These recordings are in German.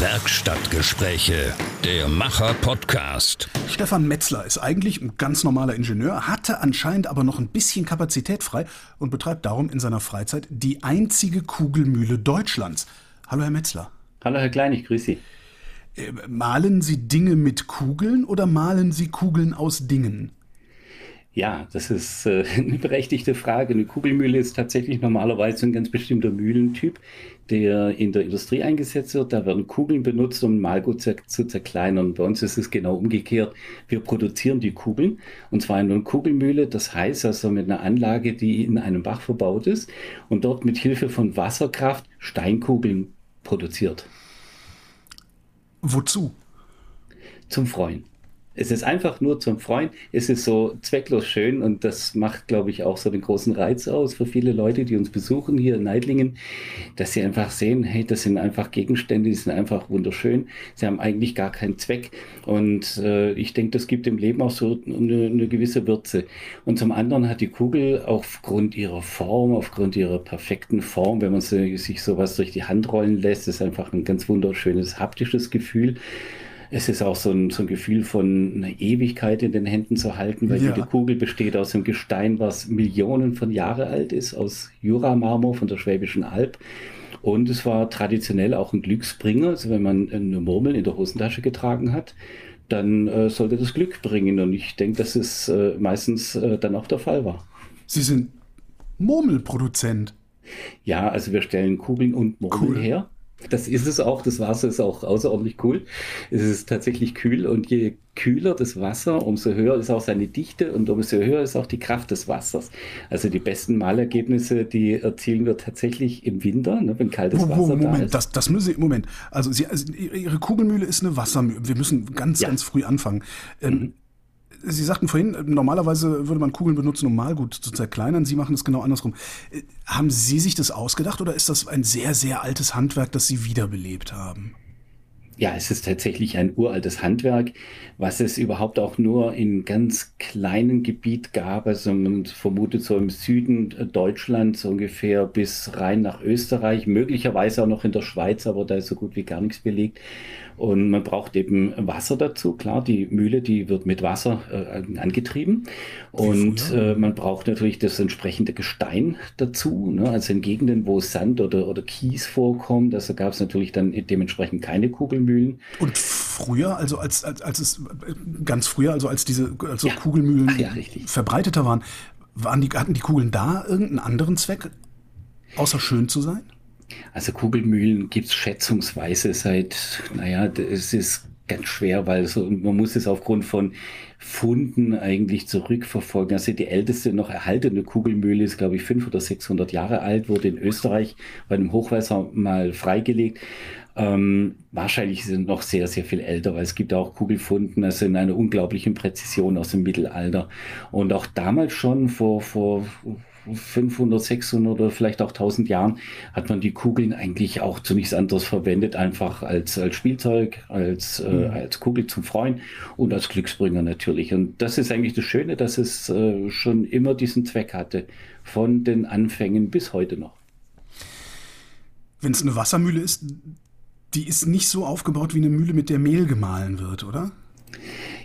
Werkstattgespräche, der Macher-Podcast. Stefan Metzler ist eigentlich ein ganz normaler Ingenieur, hatte anscheinend aber noch ein bisschen Kapazität frei und betreibt darum in seiner Freizeit die einzige Kugelmühle Deutschlands. Hallo, Herr Metzler. Hallo, Herr Klein, ich grüße Sie. Äh, malen Sie Dinge mit Kugeln oder malen Sie Kugeln aus Dingen? Ja, das ist äh, eine berechtigte Frage. Eine Kugelmühle ist tatsächlich normalerweise ein ganz bestimmter Mühlentyp, der in der Industrie eingesetzt wird. Da werden Kugeln benutzt, um Malgut zu, zu zerkleinern. Bei uns ist es genau umgekehrt. Wir produzieren die Kugeln und zwar in einer Kugelmühle. Das heißt also mit einer Anlage, die in einem Bach verbaut ist und dort mit Hilfe von Wasserkraft Steinkugeln produziert. Wozu? Zum Freuen. Es ist einfach nur zum Freuen. Es ist so zwecklos schön und das macht, glaube ich, auch so den großen Reiz aus für viele Leute, die uns besuchen hier in Neidlingen, dass sie einfach sehen, hey, das sind einfach Gegenstände, die sind einfach wunderschön. Sie haben eigentlich gar keinen Zweck und äh, ich denke, das gibt dem Leben auch so eine, eine gewisse Würze. Und zum anderen hat die Kugel aufgrund ihrer Form, aufgrund ihrer perfekten Form, wenn man sie, sich sowas durch die Hand rollen lässt, ist einfach ein ganz wunderschönes haptisches Gefühl. Es ist auch so ein, so ein Gefühl von einer Ewigkeit in den Händen zu halten, weil ja. jede Kugel besteht aus einem Gestein, was Millionen von Jahre alt ist, aus Juramarmor von der Schwäbischen Alb. Und es war traditionell auch ein Glücksbringer. Also wenn man eine Murmel in der Hosentasche getragen hat, dann äh, sollte das Glück bringen. Und ich denke, dass es äh, meistens äh, dann auch der Fall war. Sie sind Murmelproduzent. Ja, also wir stellen Kugeln und Murmeln cool. her. Das ist es auch. Das Wasser ist auch außerordentlich cool. Es ist tatsächlich kühl und je kühler das Wasser, umso höher ist auch seine Dichte und umso höher ist auch die Kraft des Wassers. Also die besten Malergebnisse, die erzielen wir tatsächlich im Winter, ne, wenn kaltes oh, Wasser Moment, da ist. Das, das müssen Sie, Moment. Also, Sie, also Ihre Kugelmühle ist eine Wassermühle. Wir müssen ganz, ja. ganz früh anfangen. Ähm, mhm. Sie sagten vorhin, normalerweise würde man Kugeln benutzen, um Malgut zu zerkleinern. Sie machen es genau andersrum. Äh, haben Sie sich das ausgedacht oder ist das ein sehr, sehr altes Handwerk, das Sie wiederbelebt haben? Ja, es ist tatsächlich ein uraltes Handwerk, was es überhaupt auch nur in ganz kleinen Gebiet gab. Also man vermutet so im Süden Deutschlands ungefähr bis rein nach Österreich, möglicherweise auch noch in der Schweiz, aber da ist so gut wie gar nichts belegt. Und man braucht eben Wasser dazu. Klar, die Mühle, die wird mit Wasser äh, angetrieben. Und äh, man braucht natürlich das entsprechende Gestein dazu. Ne? Also in Gegenden, wo Sand oder, oder Kies vorkommt, also gab es natürlich dann dementsprechend keine Kugelmühlen. Und früher, also als, als, als es ganz früher, also als diese also ja. Kugelmühlen ja, verbreiteter waren, waren die, hatten die Kugeln da irgendeinen anderen Zweck, außer schön zu sein? Also Kugelmühlen gibt es schätzungsweise seit, naja, es ist ganz schwer, weil so, man muss es aufgrund von Funden eigentlich zurückverfolgen. Also die älteste noch erhaltene Kugelmühle ist, glaube ich, 500 oder 600 Jahre alt, wurde in Österreich bei einem Hochwasser mal freigelegt. Ähm, wahrscheinlich sind noch sehr, sehr viel älter, weil es gibt auch Kugelfunden, also in einer unglaublichen Präzision aus dem Mittelalter. Und auch damals schon vor, vor 500, 600 oder vielleicht auch 1000 Jahren hat man die Kugeln eigentlich auch zu nichts anderes verwendet, einfach als, als Spielzeug, als, äh, mhm. als Kugel zum Freuen und als Glücksbringer natürlich. Und das ist eigentlich das Schöne, dass es äh, schon immer diesen Zweck hatte, von den Anfängen bis heute noch. Wenn es eine Wassermühle ist, die ist nicht so aufgebaut wie eine Mühle, mit der Mehl gemahlen wird, oder?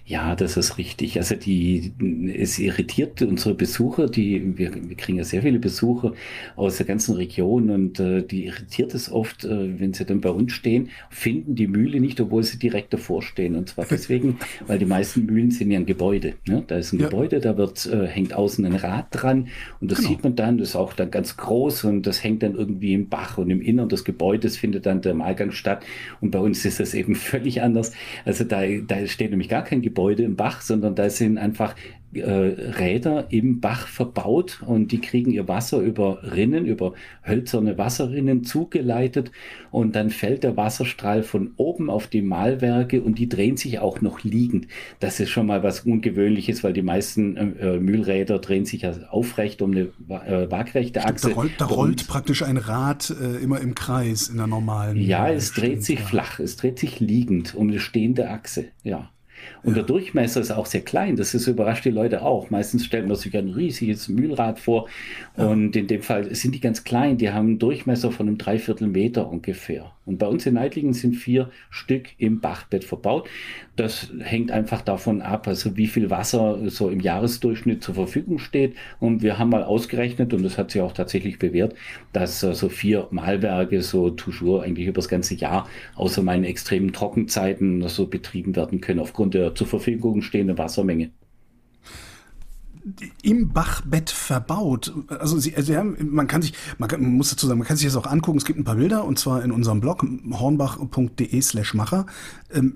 Ja, das ist richtig. Also die, es irritiert unsere Besucher, die, wir, wir kriegen ja sehr viele Besucher aus der ganzen Region und äh, die irritiert es oft, äh, wenn sie dann bei uns stehen, finden die Mühle nicht, obwohl sie direkt davor stehen. Und zwar deswegen, weil die meisten Mühlen sind ja ein Gebäude. Ne? Da ist ein ja. Gebäude, da wird, äh, hängt außen ein Rad dran und das genau. sieht man dann, das ist auch dann ganz groß und das hängt dann irgendwie im Bach und im Innern des Gebäudes findet dann der Malgang statt. Und bei uns ist das eben völlig anders. Also da, da steht nämlich gar kein Gebäude Gebäude im Bach, sondern da sind einfach äh, Räder im Bach verbaut und die kriegen ihr Wasser über Rinnen, über hölzerne Wasserrinnen zugeleitet und dann fällt der Wasserstrahl von oben auf die Mahlwerke und die drehen sich auch noch liegend. Das ist schon mal was Ungewöhnliches, weil die meisten äh, Mühlräder drehen sich ja aufrecht um eine äh, waagrechte Achse. Da rollt, da rollt praktisch ein Rad äh, immer im Kreis in der normalen. Ja, es dreht sich flach, es dreht sich liegend um eine stehende Achse, ja. Und der Durchmesser ist auch sehr klein. Das ist, überrascht die Leute auch. Meistens stellt man sich ein riesiges Mühlrad vor. Und in dem Fall sind die ganz klein. Die haben einen Durchmesser von einem Dreiviertel Meter ungefähr. Und bei uns in Neitlingen sind vier Stück im Bachbett verbaut. Das hängt einfach davon ab, also wie viel Wasser so im Jahresdurchschnitt zur Verfügung steht. Und wir haben mal ausgerechnet, und das hat sich auch tatsächlich bewährt, dass so also vier Mahlwerke so toujours eigentlich über das ganze Jahr, außer meinen extremen Trockenzeiten, so betrieben werden können aufgrund der zur Verfügung stehenden Wassermenge im Bachbett verbaut. Also sie, sie haben, man kann sich, man, kann, man muss dazu sagen, man kann sich das auch angucken. Es gibt ein paar Bilder und zwar in unserem Blog hornbach.de/slash Macher. Ähm,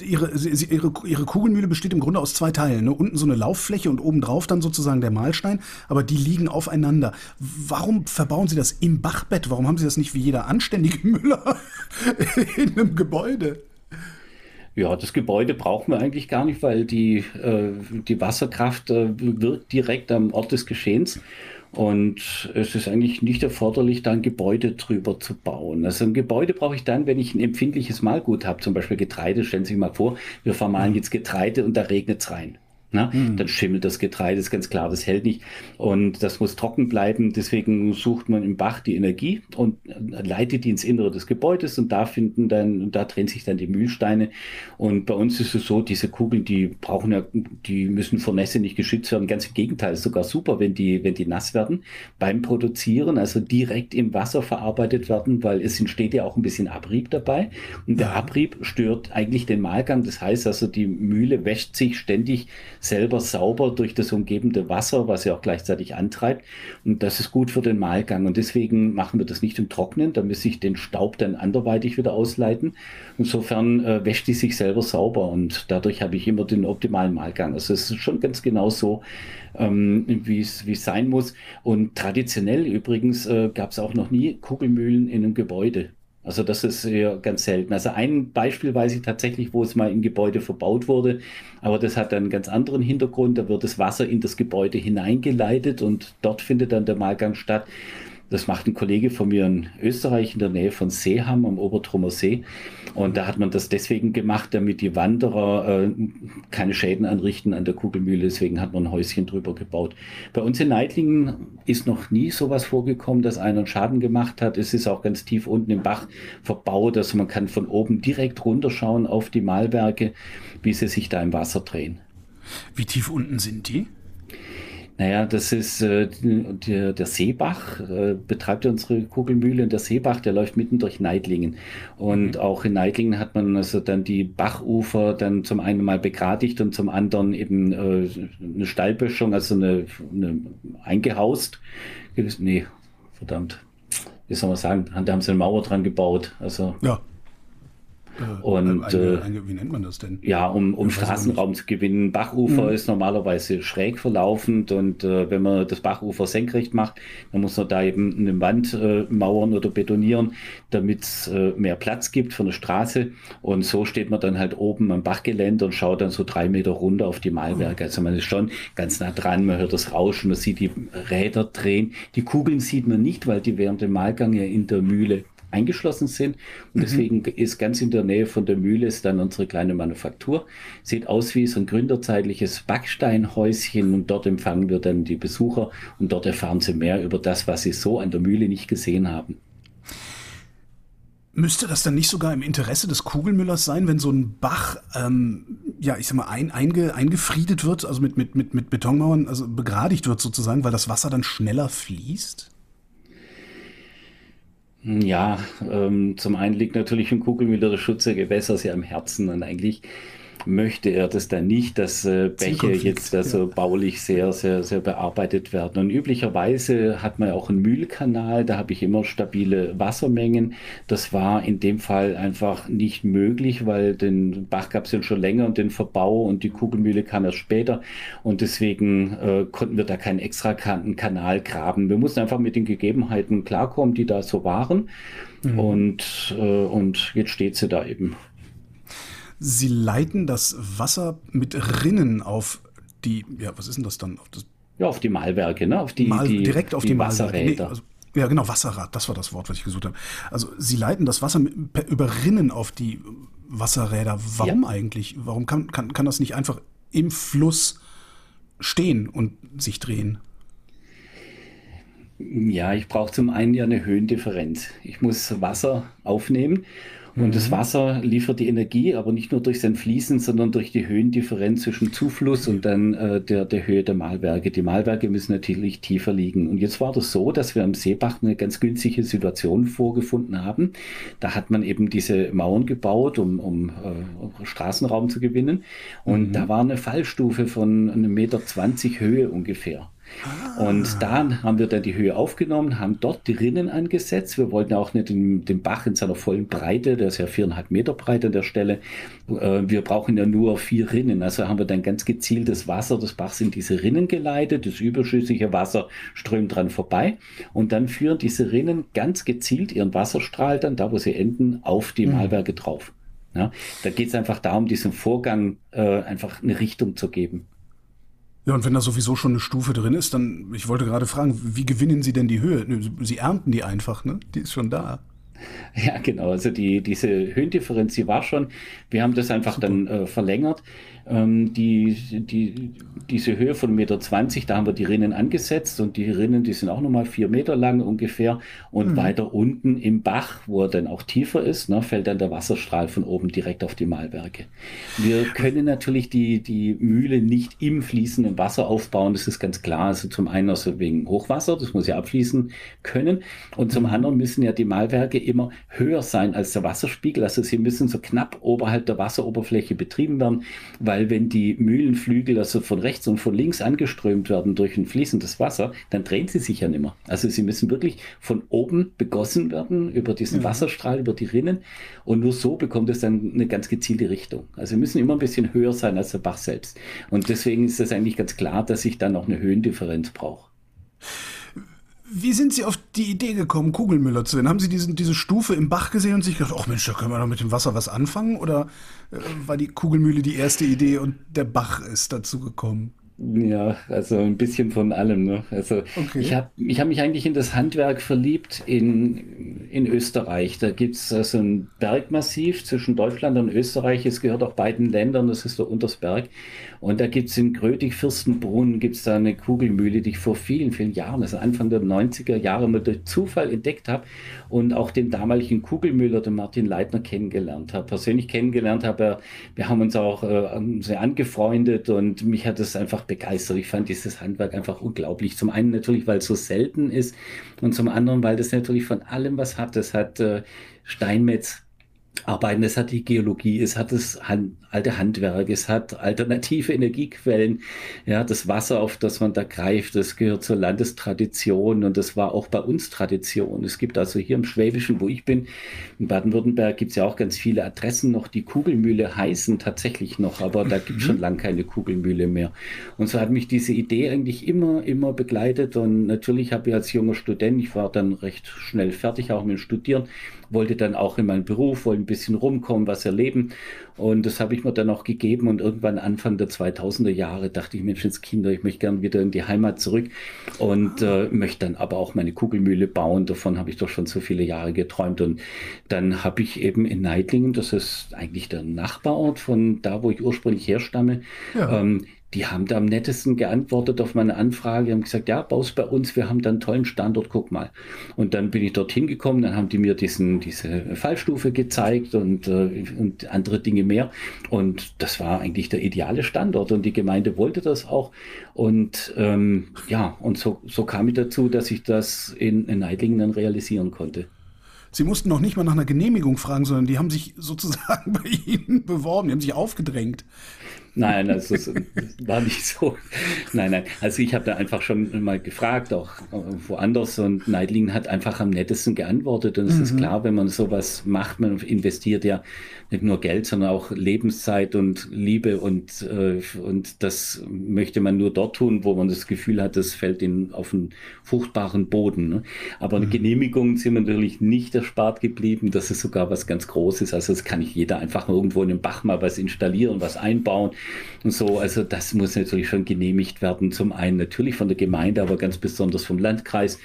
ihre, ihre, ihre Kugelmühle besteht im Grunde aus zwei Teilen. Ne? Unten so eine Lauffläche und obendrauf dann sozusagen der Mahlstein, aber die liegen aufeinander. Warum verbauen Sie das im Bachbett? Warum haben Sie das nicht wie jeder anständige Müller in einem Gebäude? Ja, das Gebäude brauchen wir eigentlich gar nicht, weil die, äh, die Wasserkraft äh, wirkt direkt am Ort des Geschehens. Und es ist eigentlich nicht erforderlich, da ein Gebäude drüber zu bauen. Also ein Gebäude brauche ich dann, wenn ich ein empfindliches Malgut habe, zum Beispiel Getreide. Stellen Sie sich mal vor, wir vermahlen jetzt Getreide und da regnet es rein. Ne? Mhm. Dann schimmelt das Getreide, ist ganz klar, das hält nicht. Und das muss trocken bleiben. Deswegen sucht man im Bach die Energie und leitet die ins Innere des Gebäudes und da finden dann, da drehen sich dann die Mühlsteine. Und bei uns ist es so, diese Kugeln, die brauchen ja, die müssen vor Nässe nicht geschützt werden. Ganz im Gegenteil, ist sogar super, wenn die, wenn die nass werden beim Produzieren, also direkt im Wasser verarbeitet werden, weil es entsteht ja auch ein bisschen Abrieb dabei. Und der Abrieb stört eigentlich den Mahlgang. Das heißt also, die Mühle wäscht sich ständig selber sauber durch das umgebende Wasser, was ja auch gleichzeitig antreibt. Und das ist gut für den Mahlgang. Und deswegen machen wir das nicht im Trocknen, da muss ich den Staub dann anderweitig wieder ausleiten. Insofern äh, wäscht die sich selber sauber und dadurch habe ich immer den optimalen Mahlgang. Also es ist schon ganz genau so, ähm, wie es sein muss. Und traditionell übrigens äh, gab es auch noch nie Kugelmühlen in einem Gebäude. Also das ist ja ganz selten. Also ein Beispiel weiß ich tatsächlich, wo es mal im Gebäude verbaut wurde, aber das hat einen ganz anderen Hintergrund. Da wird das Wasser in das Gebäude hineingeleitet und dort findet dann der Mahlgang statt. Das macht ein Kollege von mir in Österreich in der Nähe von Seeham am Obertrummer See. Und da hat man das deswegen gemacht, damit die Wanderer äh, keine Schäden anrichten an der Kugelmühle. Deswegen hat man ein Häuschen drüber gebaut. Bei uns in Neitlingen ist noch nie sowas vorgekommen, dass einer einen Schaden gemacht hat. Es ist auch ganz tief unten im Bach verbaut. Also man kann von oben direkt runterschauen auf die Mahlwerke, wie sie sich da im Wasser drehen. Wie tief unten sind die? Naja, das ist äh, der, der Seebach, äh, betreibt ja unsere Kugelmühle und der Seebach, der läuft mitten durch Neidlingen. Und mhm. auch in Neidlingen hat man also dann die Bachufer dann zum einen mal begradigt und zum anderen eben äh, eine Stallböschung, also eine, eine eingehaust. Nee, verdammt. Wie soll man sagen? Da haben sie eine Mauer dran gebaut. Also ja. Äh, und eine, äh, eine, wie nennt man das denn? Ja, um, um Straßenraum zu gewinnen. Bachufer mhm. ist normalerweise schräg verlaufend und äh, wenn man das Bachufer senkrecht macht, dann muss man da eben eine Wand äh, mauern oder betonieren, damit es äh, mehr Platz gibt für eine Straße. Und so steht man dann halt oben am Bachgelände und schaut dann so drei Meter runter auf die Mahlwerke. Also man ist schon ganz nah dran, man hört das Rauschen, man sieht die Räder drehen. Die Kugeln sieht man nicht, weil die während dem Mahlgang ja in der Mühle eingeschlossen sind. Und mhm. deswegen ist ganz in der Nähe von der Mühle ist dann unsere kleine Manufaktur. Sieht aus wie so ein gründerzeitliches Backsteinhäuschen und dort empfangen wir dann die Besucher und dort erfahren sie mehr über das, was sie so an der Mühle nicht gesehen haben. Müsste das dann nicht sogar im Interesse des Kugelmüllers sein, wenn so ein Bach, ähm, ja, ich sag mal, ein, einge, eingefriedet wird, also mit, mit, mit, mit Betonmauern, also begradigt wird sozusagen, weil das Wasser dann schneller fließt? Ja, ähm, zum einen liegt natürlich im Kugelmüller der Schutz der Gewässer sehr am Herzen und eigentlich möchte er das dann nicht, dass äh, Bäche jetzt also ja. baulich sehr, sehr, sehr bearbeitet werden. Und üblicherweise hat man auch einen Mühlkanal, da habe ich immer stabile Wassermengen. Das war in dem Fall einfach nicht möglich, weil den Bach gab es ja schon länger und den Verbau und die Kugelmühle kam erst später. Und deswegen äh, konnten wir da keinen extra Kanal graben. Wir mussten einfach mit den Gegebenheiten klarkommen, die da so waren. Mhm. Und, äh, und jetzt steht sie da eben. Sie leiten das Wasser mit Rinnen auf die, ja, was ist denn das dann? Auf das ja, auf die Mahlwerke, ne? Auf die, Mal, die direkt auf die, die Wasserräder. Nee, also, ja, genau, Wasserrad, das war das Wort, was ich gesucht habe. Also Sie leiten das Wasser mit, über Rinnen auf die Wasserräder. Warum ja. eigentlich? Warum kann, kann, kann das nicht einfach im Fluss stehen und sich drehen? Ja, ich brauche zum einen ja eine Höhendifferenz. Ich muss Wasser aufnehmen und mhm. das Wasser liefert die Energie, aber nicht nur durch sein Fließen, sondern durch die Höhendifferenz zwischen Zufluss und dann äh, der, der Höhe der Mahlwerke. Die Mahlwerke müssen natürlich tiefer liegen. Und jetzt war das so, dass wir am Seebach eine ganz günstige Situation vorgefunden haben. Da hat man eben diese Mauern gebaut, um, um äh, Straßenraum zu gewinnen. Und mhm. da war eine Fallstufe von einem Meter zwanzig Höhe ungefähr. Und da haben wir dann die Höhe aufgenommen, haben dort die Rinnen angesetzt. Wir wollten auch nicht den, den Bach in seiner vollen Breite, der ist ja viereinhalb Meter breit an der Stelle. Äh, wir brauchen ja nur vier Rinnen. Also haben wir dann ganz gezielt das Wasser des Bachs in diese Rinnen geleitet. Das überschüssige Wasser strömt dran vorbei. Und dann führen diese Rinnen ganz gezielt ihren Wasserstrahl dann, da wo sie enden, auf die mhm. Mahlwerke drauf. Ja, da geht es einfach darum, diesem Vorgang äh, einfach eine Richtung zu geben. Ja, und wenn da sowieso schon eine Stufe drin ist, dann, ich wollte gerade fragen, wie gewinnen Sie denn die Höhe? Sie ernten die einfach, ne? Die ist schon da. Ja, genau. Also die, diese Höhendifferenz, die war schon. Wir haben das einfach Super. dann äh, verlängert. Ähm, die, die, diese Höhe von 1,20 Meter, da haben wir die Rinnen angesetzt und die Rinnen, die sind auch nochmal vier Meter lang ungefähr. Und mhm. weiter unten im Bach, wo er dann auch tiefer ist, ne, fällt dann der Wasserstrahl von oben direkt auf die Mahlwerke. Wir können natürlich die, die Mühle nicht im fließenden Wasser aufbauen, das ist ganz klar. Also zum einen also wegen Hochwasser, das muss ja abfließen können. Und zum anderen müssen ja die Mahlwerke immer höher sein als der Wasserspiegel. Also sie müssen so knapp oberhalb der Wasseroberfläche betrieben werden, weil weil wenn die Mühlenflügel also von rechts und von links angeströmt werden durch ein fließendes Wasser, dann drehen sie sich ja nicht mehr. Also sie müssen wirklich von oben begossen werden über diesen mhm. Wasserstrahl, über die Rinnen und nur so bekommt es dann eine ganz gezielte Richtung. Also sie müssen immer ein bisschen höher sein als der Bach selbst. Und deswegen ist es eigentlich ganz klar, dass ich dann noch eine Höhendifferenz brauche. Wie sind Sie auf die Idee gekommen, Kugelmüller zu werden? Haben Sie diesen, diese Stufe im Bach gesehen und sich gedacht, ach Mensch, da können wir doch mit dem Wasser was anfangen? Oder äh, war die Kugelmühle die erste Idee und der Bach ist dazu gekommen? Ja, also ein bisschen von allem. Ne? Also okay. ich habe ich hab mich eigentlich in das Handwerk verliebt in, in Österreich. Da gibt es also ein Bergmassiv zwischen Deutschland und Österreich. Es gehört auch beiden Ländern, das ist der Untersberg. Und da gibt es in Grödig-Fürstenbrunn gibt's da eine Kugelmühle, die ich vor vielen, vielen Jahren, also Anfang der 90er Jahre, mal durch Zufall entdeckt habe und auch den damaligen Kugelmüller, den Martin Leitner, kennengelernt habe. Persönlich kennengelernt habe, wir haben uns auch äh, sehr angefreundet und mich hat es einfach begeistert. Ich fand dieses Handwerk einfach unglaublich. Zum einen natürlich, weil es so selten ist und zum anderen, weil das natürlich von allem was hat. Das hat äh, Steinmetz arbeiten. Es hat die Geologie, es hat das Hand, alte Handwerk, es hat alternative Energiequellen. Ja, das Wasser, auf das man da greift, das gehört zur Landestradition und das war auch bei uns Tradition. Es gibt also hier im Schwäbischen, wo ich bin, in Baden-Württemberg gibt es ja auch ganz viele Adressen noch, die Kugelmühle heißen tatsächlich noch, aber da gibt es mhm. schon lange keine Kugelmühle mehr. Und so hat mich diese Idee eigentlich immer, immer begleitet und natürlich habe ich als junger Student, ich war dann recht schnell fertig, auch mit dem Studieren, wollte dann auch in meinen Beruf, wollte ein bisschen rumkommen, was erleben. Und das habe ich mir dann auch gegeben. Und irgendwann Anfang der 2000er Jahre dachte ich, Menschenskinder, ich möchte gern wieder in die Heimat zurück und äh, möchte dann aber auch meine Kugelmühle bauen. Davon habe ich doch schon so viele Jahre geträumt. Und dann habe ich eben in Neidlingen, das ist eigentlich der Nachbarort von da, wo ich ursprünglich herstamme, ja. ähm, die haben da am nettesten geantwortet auf meine Anfrage, haben gesagt, ja, baust bei uns, wir haben da einen tollen Standort, guck mal. Und dann bin ich dorthin gekommen, dann haben die mir diesen, diese Fallstufe gezeigt und, äh, und andere Dinge mehr. Und das war eigentlich der ideale Standort und die Gemeinde wollte das auch. Und ähm, ja, und so, so kam ich dazu, dass ich das in, in Neidlingen dann realisieren konnte. Sie mussten noch nicht mal nach einer Genehmigung fragen, sondern die haben sich sozusagen bei Ihnen beworben, die haben sich aufgedrängt. Nein, also es war nicht so. Nein, nein. Also ich habe da einfach schon mal gefragt, auch äh, woanders und Neidlingen hat einfach am nettesten geantwortet. Und es mhm. ist klar, wenn man sowas macht, man investiert ja nicht nur Geld, sondern auch Lebenszeit und Liebe und, äh, und das möchte man nur dort tun, wo man das Gefühl hat, das fällt in, auf einen fruchtbaren Boden. Ne? Aber mhm. Genehmigungen sind natürlich nicht erspart geblieben. Das ist sogar was ganz Großes. Also das kann nicht jeder einfach irgendwo in den Bach mal was installieren, was einbauen und so. Also das muss natürlich schon genehmigt werden. Zum einen natürlich von der Gemeinde, aber ganz besonders vom Landkreis,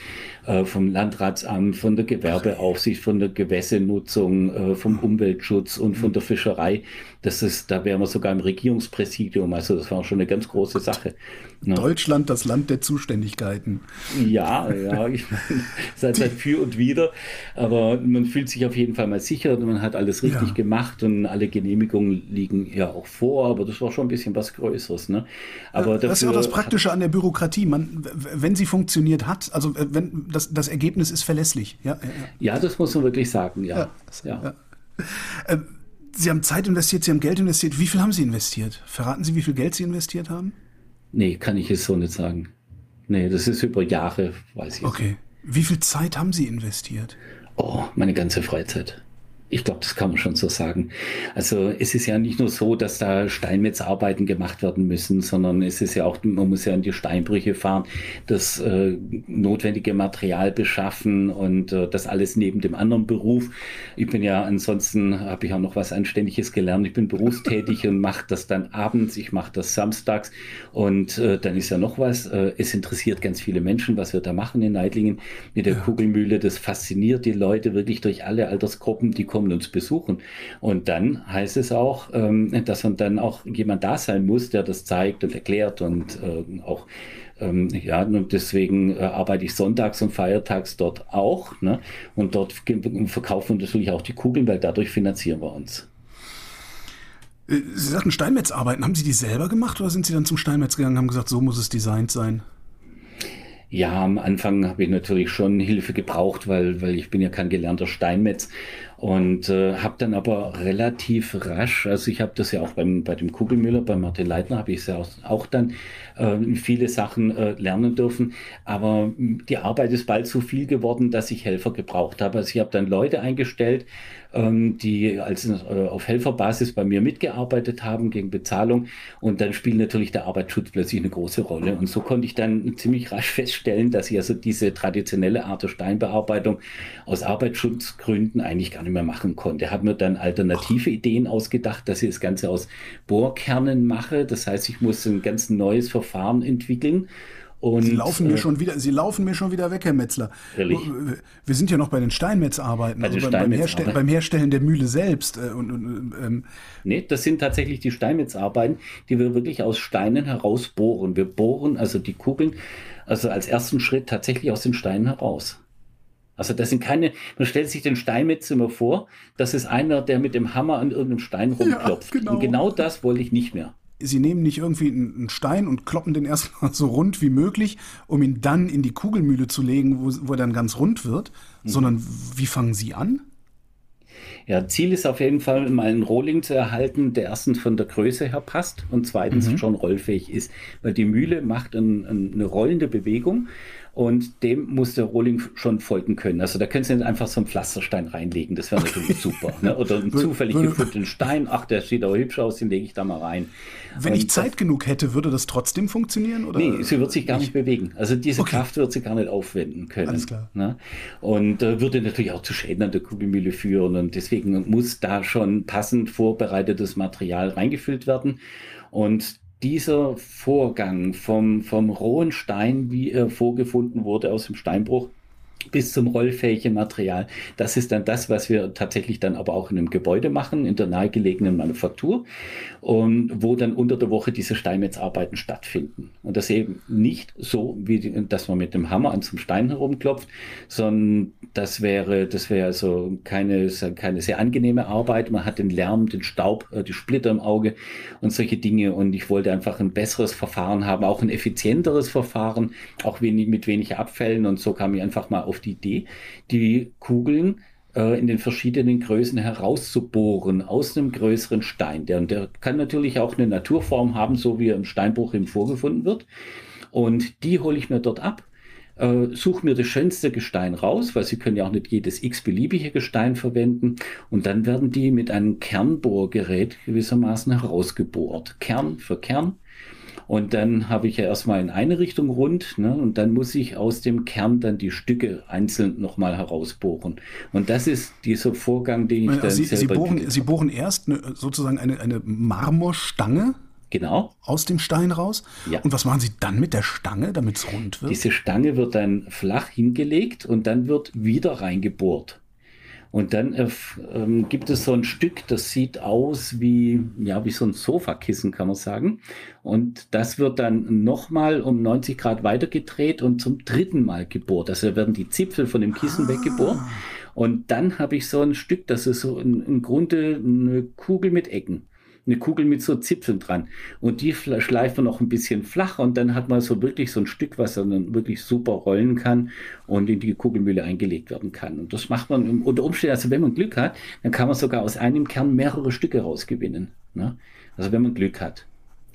äh, vom Landratsamt, von der Gewerbeaufsicht, von der Gewässernutzung, äh, vom Umweltschutz und von der Fischerei. Das ist, da wären wir sogar im Regierungspräsidium. Also das war schon eine ganz große Sache. Ne? Deutschland, das Land der Zuständigkeiten. Ja, ja, ich meine, seit halt für und wieder. Aber man fühlt sich auf jeden Fall mal sicher und man hat alles richtig ja. gemacht und alle Genehmigungen liegen ja auch vor, aber das war schon ein bisschen was Größeres. Ne? Aber das ist ja auch das Praktische an der Bürokratie. Man, wenn sie funktioniert hat, also wenn das, das Ergebnis ist verlässlich. Ja, ja, ja. das muss man wirklich sagen, ja. ja. Äh, sie haben Zeit investiert, Sie haben Geld investiert. Wie viel haben Sie investiert? Verraten Sie, wie viel Geld Sie investiert haben? Nee, kann ich es so nicht sagen. Nee, das ist über Jahre, weiß ich. Okay. Wie viel Zeit haben Sie investiert? Oh, meine ganze Freizeit. Ich glaube, das kann man schon so sagen. Also es ist ja nicht nur so, dass da Steinmetzarbeiten gemacht werden müssen, sondern es ist ja auch, man muss ja in die Steinbrüche fahren, das äh, notwendige Material beschaffen und äh, das alles neben dem anderen Beruf. Ich bin ja ansonsten, habe ich auch noch was Anständiges gelernt. Ich bin berufstätig und mache das dann abends, ich mache das samstags und äh, dann ist ja noch was. Äh, es interessiert ganz viele Menschen, was wir da machen in Neidlingen mit der ja. Kugelmühle. Das fasziniert die Leute wirklich durch alle Altersgruppen, die kommen kommen uns besuchen. Und dann heißt es auch, ähm, dass dann auch jemand da sein muss, der das zeigt und erklärt und äh, auch ähm, ja, und deswegen äh, arbeite ich sonntags und feiertags dort auch. Ne? Und dort verkaufen wir natürlich auch die Kugeln, weil dadurch finanzieren wir uns. Äh, Sie sagten Steinmetzarbeiten. Haben Sie die selber gemacht oder sind Sie dann zum Steinmetz gegangen und haben gesagt, so muss es designt sein? Ja, am Anfang habe ich natürlich schon Hilfe gebraucht, weil, weil ich bin ja kein gelernter Steinmetz und äh, habe dann aber relativ rasch, also ich habe das ja auch beim, bei dem Kugelmüller, bei Martin Leitner, habe ich ja auch, auch dann äh, viele Sachen äh, lernen dürfen. Aber die Arbeit ist bald so viel geworden, dass ich Helfer gebraucht habe. Also ich habe dann Leute eingestellt, ähm, die als äh, auf Helferbasis bei mir mitgearbeitet haben gegen Bezahlung. Und dann spielt natürlich der Arbeitsschutz plötzlich eine große Rolle. Und so konnte ich dann ziemlich rasch feststellen, dass ich also diese traditionelle Art der Steinbearbeitung aus Arbeitsschutzgründen eigentlich gar nicht mehr machen konnte. Habe mir dann alternative Ideen ausgedacht, dass ich das Ganze aus Bohrkernen mache. Das heißt, ich muss ein ganz neues Verfahren entwickeln. Und, Sie laufen mir äh, schon wieder, Sie laufen mir schon wieder weg, Herr Metzler. Ehrlich? Wir sind ja noch bei den Steinmetzarbeiten, also beim, beim, Herstell beim, Herstellen der Mühle selbst. Äh, und, und, ähm. Nee, das sind tatsächlich die Steinmetzarbeiten, die wir wirklich aus Steinen herausbohren. Wir bohren also die Kugeln, also als ersten Schritt tatsächlich aus den Steinen heraus. Also das sind keine, man stellt sich den Steinmetz immer vor, das ist einer, der mit dem Hammer an irgendeinem Stein rumklopft. Ja, genau. Und genau das wollte ich nicht mehr. Sie nehmen nicht irgendwie einen Stein und kloppen den erstmal so rund wie möglich, um ihn dann in die Kugelmühle zu legen, wo, wo er dann ganz rund wird, mhm. sondern wie fangen Sie an? Ja, Ziel ist auf jeden Fall, mal einen Rohling zu erhalten, der erstens von der Größe her passt und zweitens mhm. schon rollfähig ist. Weil die Mühle macht ein, ein, eine rollende Bewegung und dem muss der Rohling schon folgen können. Also da können Sie nicht einfach so einen Pflasterstein reinlegen, das wäre natürlich super. Ne? Oder einen zufällig gefundenen Stein, ach, der sieht aber hübsch aus, den lege ich da mal rein. Wenn und ich Zeit das, genug hätte, würde das trotzdem funktionieren? Oder? Nee, sie wird sich gar nicht bewegen. Also diese okay. Kraft wird sie gar nicht aufwenden können. Alles klar. Ne? Und äh, würde natürlich auch zu Schäden an der Kugelmühle führen und deswegen muss da schon passend vorbereitetes Material reingefüllt werden. Und dieser Vorgang vom, vom rohen Stein, wie er vorgefunden wurde aus dem Steinbruch, bis zum rollfähigen Material. Das ist dann das, was wir tatsächlich dann aber auch in einem Gebäude machen, in der nahegelegenen Manufaktur, und wo dann unter der Woche diese Steinmetzarbeiten stattfinden. Und das eben nicht so, wie dass man mit dem Hammer an zum Stein herumklopft, sondern das wäre, das wäre also keine, keine sehr angenehme Arbeit. Man hat den Lärm, den Staub, äh, die Splitter im Auge und solche Dinge. Und ich wollte einfach ein besseres Verfahren haben, auch ein effizienteres Verfahren, auch wenig, mit weniger Abfällen. Und so kam ich einfach mal auf die Idee, die Kugeln äh, in den verschiedenen Größen herauszubohren aus einem größeren Stein. Der, der kann natürlich auch eine Naturform haben, so wie er im Steinbruch eben vorgefunden wird. Und die hole ich mir dort ab äh, suche mir das schönste Gestein raus, weil Sie können ja auch nicht jedes x-beliebige Gestein verwenden. Und dann werden die mit einem Kernbohrgerät gewissermaßen herausgebohrt. Kern für Kern. Und dann habe ich ja erstmal in eine Richtung rund ne, und dann muss ich aus dem Kern dann die Stücke einzeln nochmal herausbohren. Und das ist dieser Vorgang, den ich dann Sie, selber... Sie bohren, Sie bohren erst eine, sozusagen eine, eine Marmorstange Genau. Aus dem Stein raus? Ja. Und was machen Sie dann mit der Stange, damit es rund wird? Diese Stange wird dann flach hingelegt und dann wird wieder reingebohrt. Und dann äh, ähm, gibt es so ein Stück, das sieht aus wie, ja, wie so ein Sofakissen, kann man sagen. Und das wird dann nochmal um 90 Grad weitergedreht und zum dritten Mal gebohrt. Also werden die Zipfel von dem Kissen ah. weggebohrt. Und dann habe ich so ein Stück, das ist so im, im Grunde eine Kugel mit Ecken eine Kugel mit so Zipfeln dran. Und die schleift man noch ein bisschen flach und dann hat man so wirklich so ein Stück, was dann wirklich super rollen kann und in die Kugelmühle eingelegt werden kann. Und das macht man unter Umständen, also wenn man Glück hat, dann kann man sogar aus einem Kern mehrere Stücke rausgewinnen. Ne? Also wenn man Glück hat.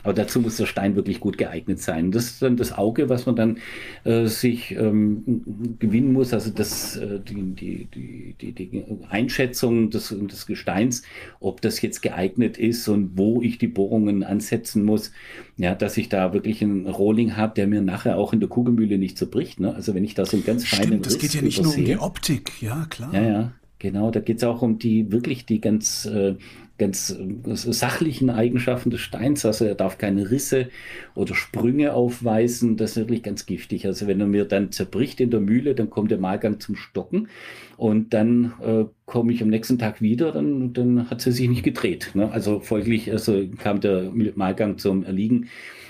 Aber dazu muss der Stein wirklich gut geeignet sein. Das ist dann das Auge, was man dann äh, sich ähm, gewinnen muss, also das, äh, die, die, die, die, Einschätzung des, des Gesteins, ob das jetzt geeignet ist und wo ich die Bohrungen ansetzen muss, ja, dass ich da wirklich einen Rohling habe, der mir nachher auch in der Kugelmühle nicht zerbricht. Ne? Also wenn ich da so einen ganz Stimmt, feinen das geht ja nicht übersehe, nur um die Optik, ja klar. Ja, ja. Genau, da geht es auch um die wirklich die ganz äh, ganz äh, sachlichen Eigenschaften des Steins. Also er darf keine Risse oder Sprünge aufweisen. Das ist wirklich ganz giftig. Also wenn er mir dann zerbricht in der Mühle, dann kommt der Mahlgang zum Stocken und dann äh, komme ich am nächsten Tag wieder, dann, dann hat sie sich nicht gedreht. Ne? Also folglich also kam der Mahlgang zum Erliegen.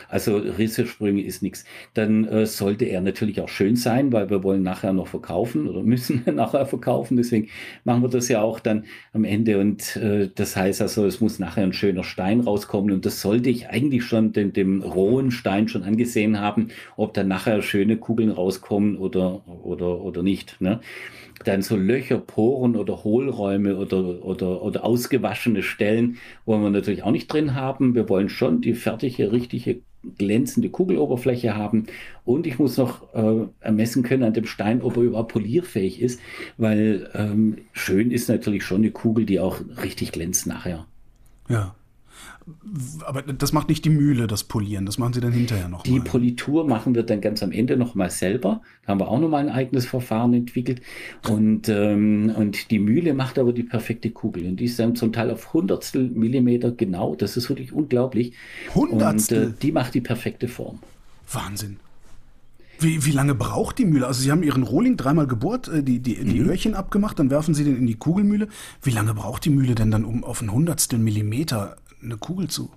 Also Rissesprünge ist nichts. Dann äh, sollte er natürlich auch schön sein, weil wir wollen nachher noch verkaufen oder müssen nachher verkaufen. Deswegen machen wir das ja auch dann am Ende. Und äh, das heißt also, es muss nachher ein schöner Stein rauskommen. Und das sollte ich eigentlich schon dem, dem rohen Stein schon angesehen haben, ob dann nachher schöne Kugeln rauskommen oder, oder, oder nicht. Ne? dann so Löcher, Poren oder Hohlräume oder, oder, oder ausgewaschene Stellen wollen wir natürlich auch nicht drin haben. Wir wollen schon die fertige, richtige, glänzende Kugeloberfläche haben. Und ich muss noch äh, ermessen können an dem Stein, ob er überhaupt polierfähig ist, weil ähm, schön ist natürlich schon eine Kugel, die auch richtig glänzt nachher. Ja. Aber das macht nicht die Mühle, das Polieren, das machen Sie dann hinterher noch. Die mal. Politur machen wir dann ganz am Ende noch mal selber. Da haben wir auch noch mal ein eigenes Verfahren entwickelt. Und, ähm, und die Mühle macht aber die perfekte Kugel. Und die ist dann zum Teil auf Hundertstel Millimeter genau. Das ist wirklich unglaublich. Hundertstel? Und äh, die macht die perfekte Form. Wahnsinn. Wie, wie lange braucht die Mühle? Also Sie haben Ihren Rohling dreimal gebohrt, äh, die, die, die mhm. Öhrchen abgemacht, dann werfen Sie den in die Kugelmühle. Wie lange braucht die Mühle denn dann, um auf ein Hundertstel Millimeter eine Kugel zu?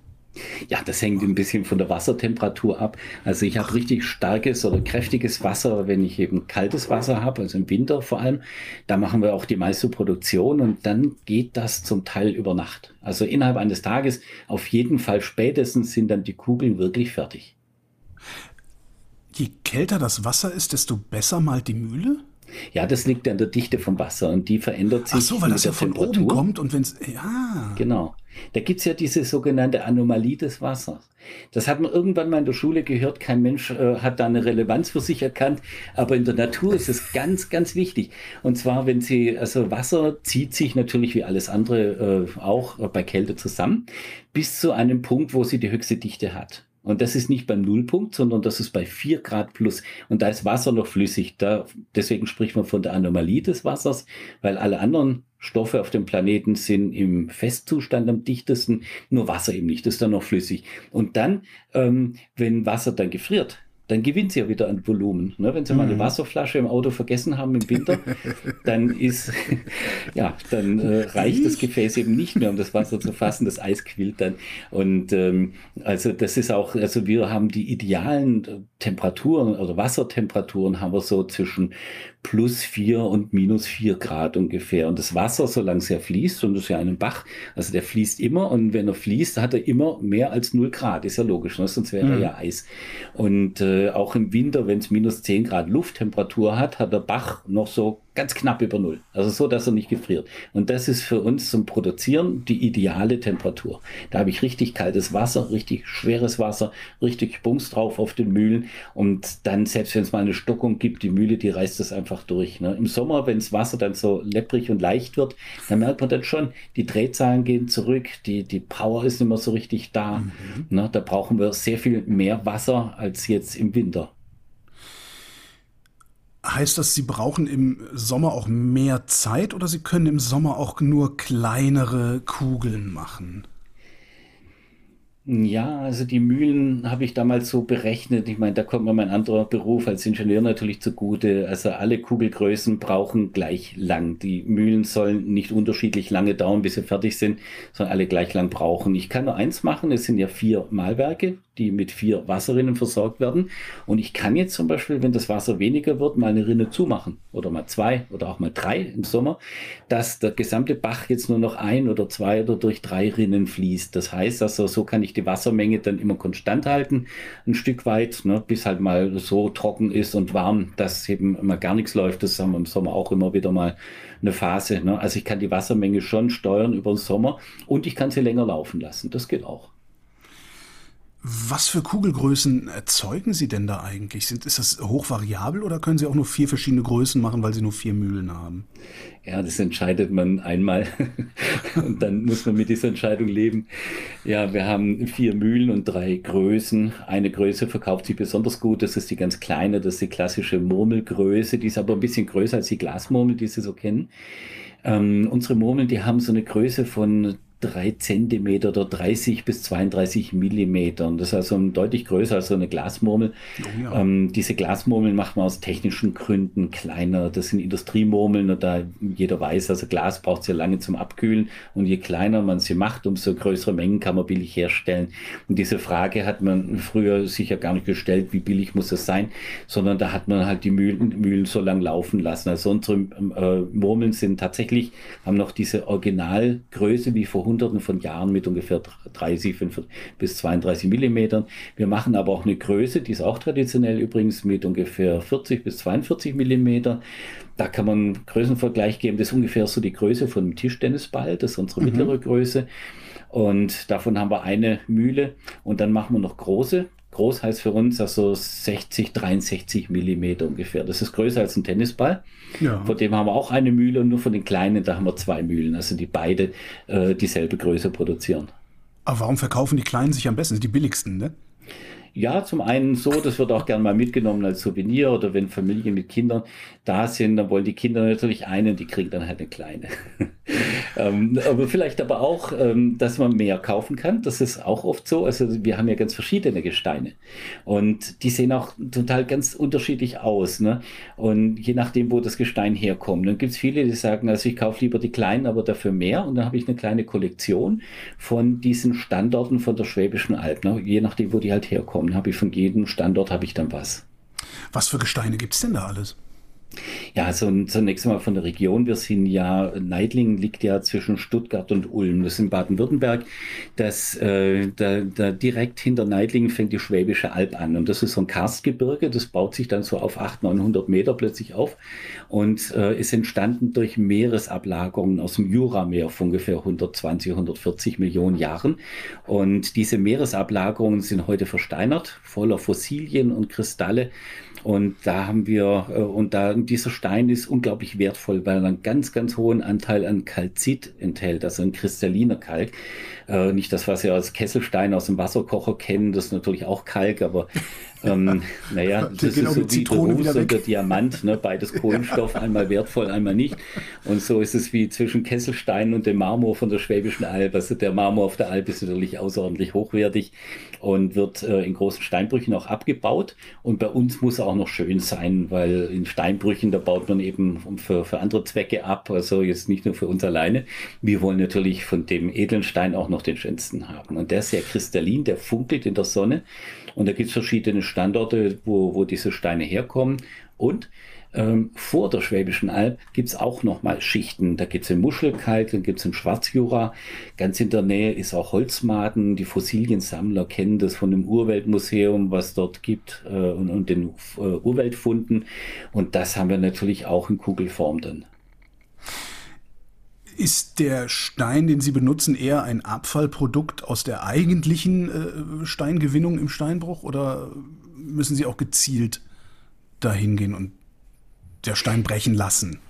Ja, das hängt ein bisschen von der Wassertemperatur ab. Also ich habe richtig starkes oder kräftiges Wasser, wenn ich eben kaltes Wasser habe, also im Winter vor allem. Da machen wir auch die meiste Produktion und dann geht das zum Teil über Nacht. Also innerhalb eines Tages, auf jeden Fall spätestens sind dann die Kugeln wirklich fertig. Je kälter das Wasser ist, desto besser malt die Mühle? Ja, das liegt an der Dichte vom Wasser und die verändert sich. Ach so, weil das ja von Temperatur. oben kommt und wenn es. Ja. Genau. Da gibt's ja diese sogenannte Anomalie des Wassers. Das hat man irgendwann mal in der Schule gehört. Kein Mensch äh, hat da eine Relevanz für sich erkannt. Aber in der Natur ist es ganz, ganz wichtig. Und zwar, wenn Sie, also Wasser zieht sich natürlich wie alles andere äh, auch bei Kälte zusammen, bis zu einem Punkt, wo sie die höchste Dichte hat. Und das ist nicht beim Nullpunkt, sondern das ist bei vier Grad plus. Und da ist Wasser noch flüssig. Da, deswegen spricht man von der Anomalie des Wassers, weil alle anderen Stoffe auf dem Planeten sind im Festzustand am dichtesten, nur Wasser eben nicht, das ist dann noch flüssig. Und dann, ähm, wenn Wasser dann gefriert, dann gewinnt sie ja wieder an Volumen. Ne? Wenn Sie mal eine mhm. Wasserflasche im Auto vergessen haben im Winter, dann ist, ja, dann äh, reicht das Gefäß eben nicht mehr, um das Wasser zu fassen. Das Eis quillt dann. Und ähm, also das ist auch, also wir haben die idealen Temperaturen oder Wassertemperaturen haben wir so zwischen plus vier und minus vier Grad ungefähr. Und das Wasser, solange es ja fließt, und das ist ja ein Bach, also der fließt immer und wenn er fließt, hat er immer mehr als null Grad. Ist ja logisch, ne? sonst wäre mhm. er ja Eis. Und äh, auch im Winter, wenn es minus zehn Grad Lufttemperatur hat, hat der Bach noch so ganz knapp über Null. Also so, dass er nicht gefriert. Und das ist für uns zum Produzieren die ideale Temperatur. Da habe ich richtig kaltes Wasser, richtig schweres Wasser, richtig Bums drauf auf den Mühlen. Und dann, selbst wenn es mal eine Stockung gibt, die Mühle, die reißt das einfach durch. Ne? Im Sommer, wenn das Wasser dann so lepprig und leicht wird, dann merkt man dann schon, die Drehzahlen gehen zurück, die, die Power ist nicht mehr so richtig da. Mhm. Ne? Da brauchen wir sehr viel mehr Wasser als jetzt im Winter. Heißt das, Sie brauchen im Sommer auch mehr Zeit oder Sie können im Sommer auch nur kleinere Kugeln machen? Ja, also die Mühlen habe ich damals so berechnet. Ich meine, da kommt mir mein anderer Beruf als Ingenieur natürlich zugute. Also alle Kugelgrößen brauchen gleich lang. Die Mühlen sollen nicht unterschiedlich lange dauern, bis sie fertig sind, sondern alle gleich lang brauchen. Ich kann nur eins machen, es sind ja vier Malwerke, die mit vier Wasserrinnen versorgt werden. Und ich kann jetzt zum Beispiel, wenn das Wasser weniger wird, mal eine Rinne zumachen oder mal zwei oder auch mal drei im Sommer, dass der gesamte Bach jetzt nur noch ein oder zwei oder durch drei Rinnen fließt. Das heißt also, so kann ich die Wassermenge dann immer konstant halten, ein Stück weit, ne, bis halt mal so trocken ist und warm, dass eben immer gar nichts läuft. Das haben wir im Sommer auch immer wieder mal eine Phase. Ne? Also ich kann die Wassermenge schon steuern über den Sommer und ich kann sie länger laufen lassen. Das geht auch. Was für Kugelgrößen erzeugen Sie denn da eigentlich? Sind, ist das hochvariabel oder können Sie auch nur vier verschiedene Größen machen, weil Sie nur vier Mühlen haben? Ja, das entscheidet man einmal und dann muss man mit dieser Entscheidung leben. Ja, wir haben vier Mühlen und drei Größen. Eine Größe verkauft sich besonders gut, das ist die ganz kleine, das ist die klassische Murmelgröße, die ist aber ein bisschen größer als die Glasmurmel, die Sie so kennen. Ähm, unsere Murmeln, die haben so eine Größe von drei Zentimeter oder 30 bis 32 Millimeter. Und das ist also deutlich größer als so eine Glasmurmel. Oh ja. ähm, diese Glasmurmeln macht man aus technischen Gründen kleiner. Das sind Industriemurmeln und da jeder weiß, also Glas braucht sehr lange zum Abkühlen und je kleiner man sie macht, umso größere Mengen kann man billig herstellen. Und diese Frage hat man früher sicher gar nicht gestellt, wie billig muss es sein, sondern da hat man halt die Mühlen, Mühlen so lang laufen lassen. Also unsere äh, Murmeln sind tatsächlich, haben noch diese Originalgröße wie vor Hunderten von Jahren mit ungefähr 30 5 bis 32 Millimetern. Wir machen aber auch eine Größe, die ist auch traditionell übrigens mit ungefähr 40 bis 42 Millimeter. Da kann man Größenvergleich geben. Das ist ungefähr so die Größe von einem Tischtennisball. Das ist unsere mhm. mittlere Größe. Und davon haben wir eine Mühle. Und dann machen wir noch große. Groß heißt für uns also 60, 63 Millimeter ungefähr. Das ist größer als ein Tennisball. Ja. Von dem haben wir auch eine Mühle und nur von den kleinen, da haben wir zwei Mühlen, also die beide äh, dieselbe Größe produzieren. Aber warum verkaufen die Kleinen sich am besten? Das sind die billigsten, ne? Ja, zum einen so, das wird auch gerne mal mitgenommen als Souvenir oder wenn Familien mit Kindern da sind, dann wollen die Kinder natürlich einen, die kriegen dann halt eine kleine. ähm, aber vielleicht aber auch, ähm, dass man mehr kaufen kann. Das ist auch oft so. Also wir haben ja ganz verschiedene Gesteine und die sehen auch total ganz unterschiedlich aus. Ne? Und je nachdem, wo das Gestein herkommt. Dann gibt es viele, die sagen, also ich kaufe lieber die kleinen, aber dafür mehr. Und dann habe ich eine kleine Kollektion von diesen Standorten von der Schwäbischen Alb. Ne? Je nachdem, wo die halt herkommen, habe ich von jedem Standort habe ich dann was. Was für Gesteine gibt es denn da alles? Ja, so, zunächst mal von der Region. Wir sind ja, Neidlingen liegt ja zwischen Stuttgart und Ulm. Das ist in Baden-Württemberg. Äh, da, da direkt hinter Neidlingen fängt die Schwäbische Alb an. Und das ist so ein Karstgebirge. Das baut sich dann so auf 800, 900 Meter plötzlich auf und äh, ist entstanden durch Meeresablagerungen aus dem Jurameer von ungefähr 120, 140 Millionen Jahren. Und diese Meeresablagerungen sind heute versteinert, voller Fossilien und Kristalle. Und da haben wir, äh, und da dieser Stein ist unglaublich wertvoll, weil er einen ganz, ganz hohen Anteil an Kalzit enthält, also ein kristalliner Kalk. Äh, nicht das, was wir als Kesselstein aus dem Wasserkocher kennen, das ist natürlich auch Kalk, aber ähm, naja, das ist so wie der Ruß und der Diamant, ne? beides Kohlenstoff, einmal wertvoll, einmal nicht. Und so ist es wie zwischen Kesselstein und dem Marmor von der Schwäbischen Alb. Also der Marmor auf der Alb ist natürlich außerordentlich hochwertig und wird äh, in großen Steinbrüchen auch abgebaut. Und bei uns muss er auch noch schön sein, weil in Steinbrüchen, da baut man eben für, für andere Zwecke ab, also jetzt nicht nur für uns alleine. Wir wollen natürlich von dem edlen Stein auch noch den schönsten haben. Und der ist sehr kristallin, der funkelt in der Sonne. Und da gibt es verschiedene Standorte, wo, wo diese Steine herkommen. Und ähm, vor der Schwäbischen Alb gibt es auch nochmal Schichten. Da gibt es den Muschelkalk, dann gibt es den Schwarzjura. Ganz in der Nähe ist auch Holzmaden. Die Fossiliensammler kennen das von dem Urweltmuseum, was dort gibt äh, und, und, den äh, Urweltfunden. Und das haben wir natürlich auch in Kugelform dann. Ist der Stein, den Sie benutzen, eher ein Abfallprodukt aus der eigentlichen äh, Steingewinnung im Steinbruch oder müssen Sie auch gezielt dahin gehen und der Stein brechen lassen?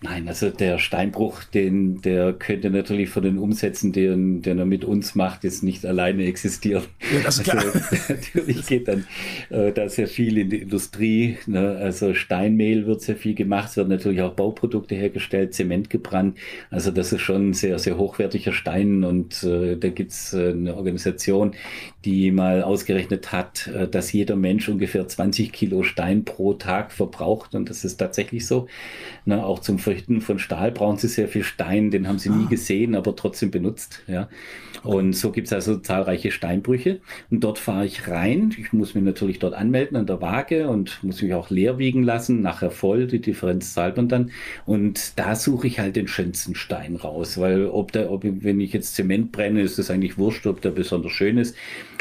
Nein, also der Steinbruch, den, der könnte natürlich von den Umsätzen, den, den er mit uns macht, jetzt nicht alleine existieren. Ja, das ist also, klar. natürlich geht dann äh, da sehr viel in die Industrie. Ne? Also Steinmehl wird sehr viel gemacht, es werden natürlich auch Bauprodukte hergestellt, Zement gebrannt. Also das ist schon sehr, sehr hochwertiger Stein und äh, da gibt's äh, eine Organisation, die mal ausgerechnet hat, äh, dass jeder Mensch ungefähr 20 Kilo Stein pro Tag verbraucht und das ist tatsächlich so. Ne? Auch zum Früchten von Stahl brauchen sie sehr viel Stein, den haben sie nie ah. gesehen, aber trotzdem benutzt. Ja. Und so gibt es also zahlreiche Steinbrüche. Und dort fahre ich rein. Ich muss mich natürlich dort anmelden an der Waage und muss mich auch leer wiegen lassen, nachher voll, die Differenz zahlt man dann. Und da suche ich halt den schönsten Stein raus, weil ob der, ob, wenn ich jetzt Zement brenne, ist es eigentlich wurscht, ob der besonders schön ist.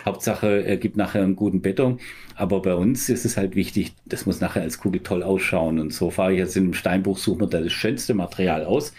Hauptsache, er gibt nachher einen guten Beton. Aber bei uns ist es halt wichtig, das muss nachher als Kugel toll ausschauen. Und so fahre ich jetzt in einem Steinbruch, suche mir da das schönste Material aus,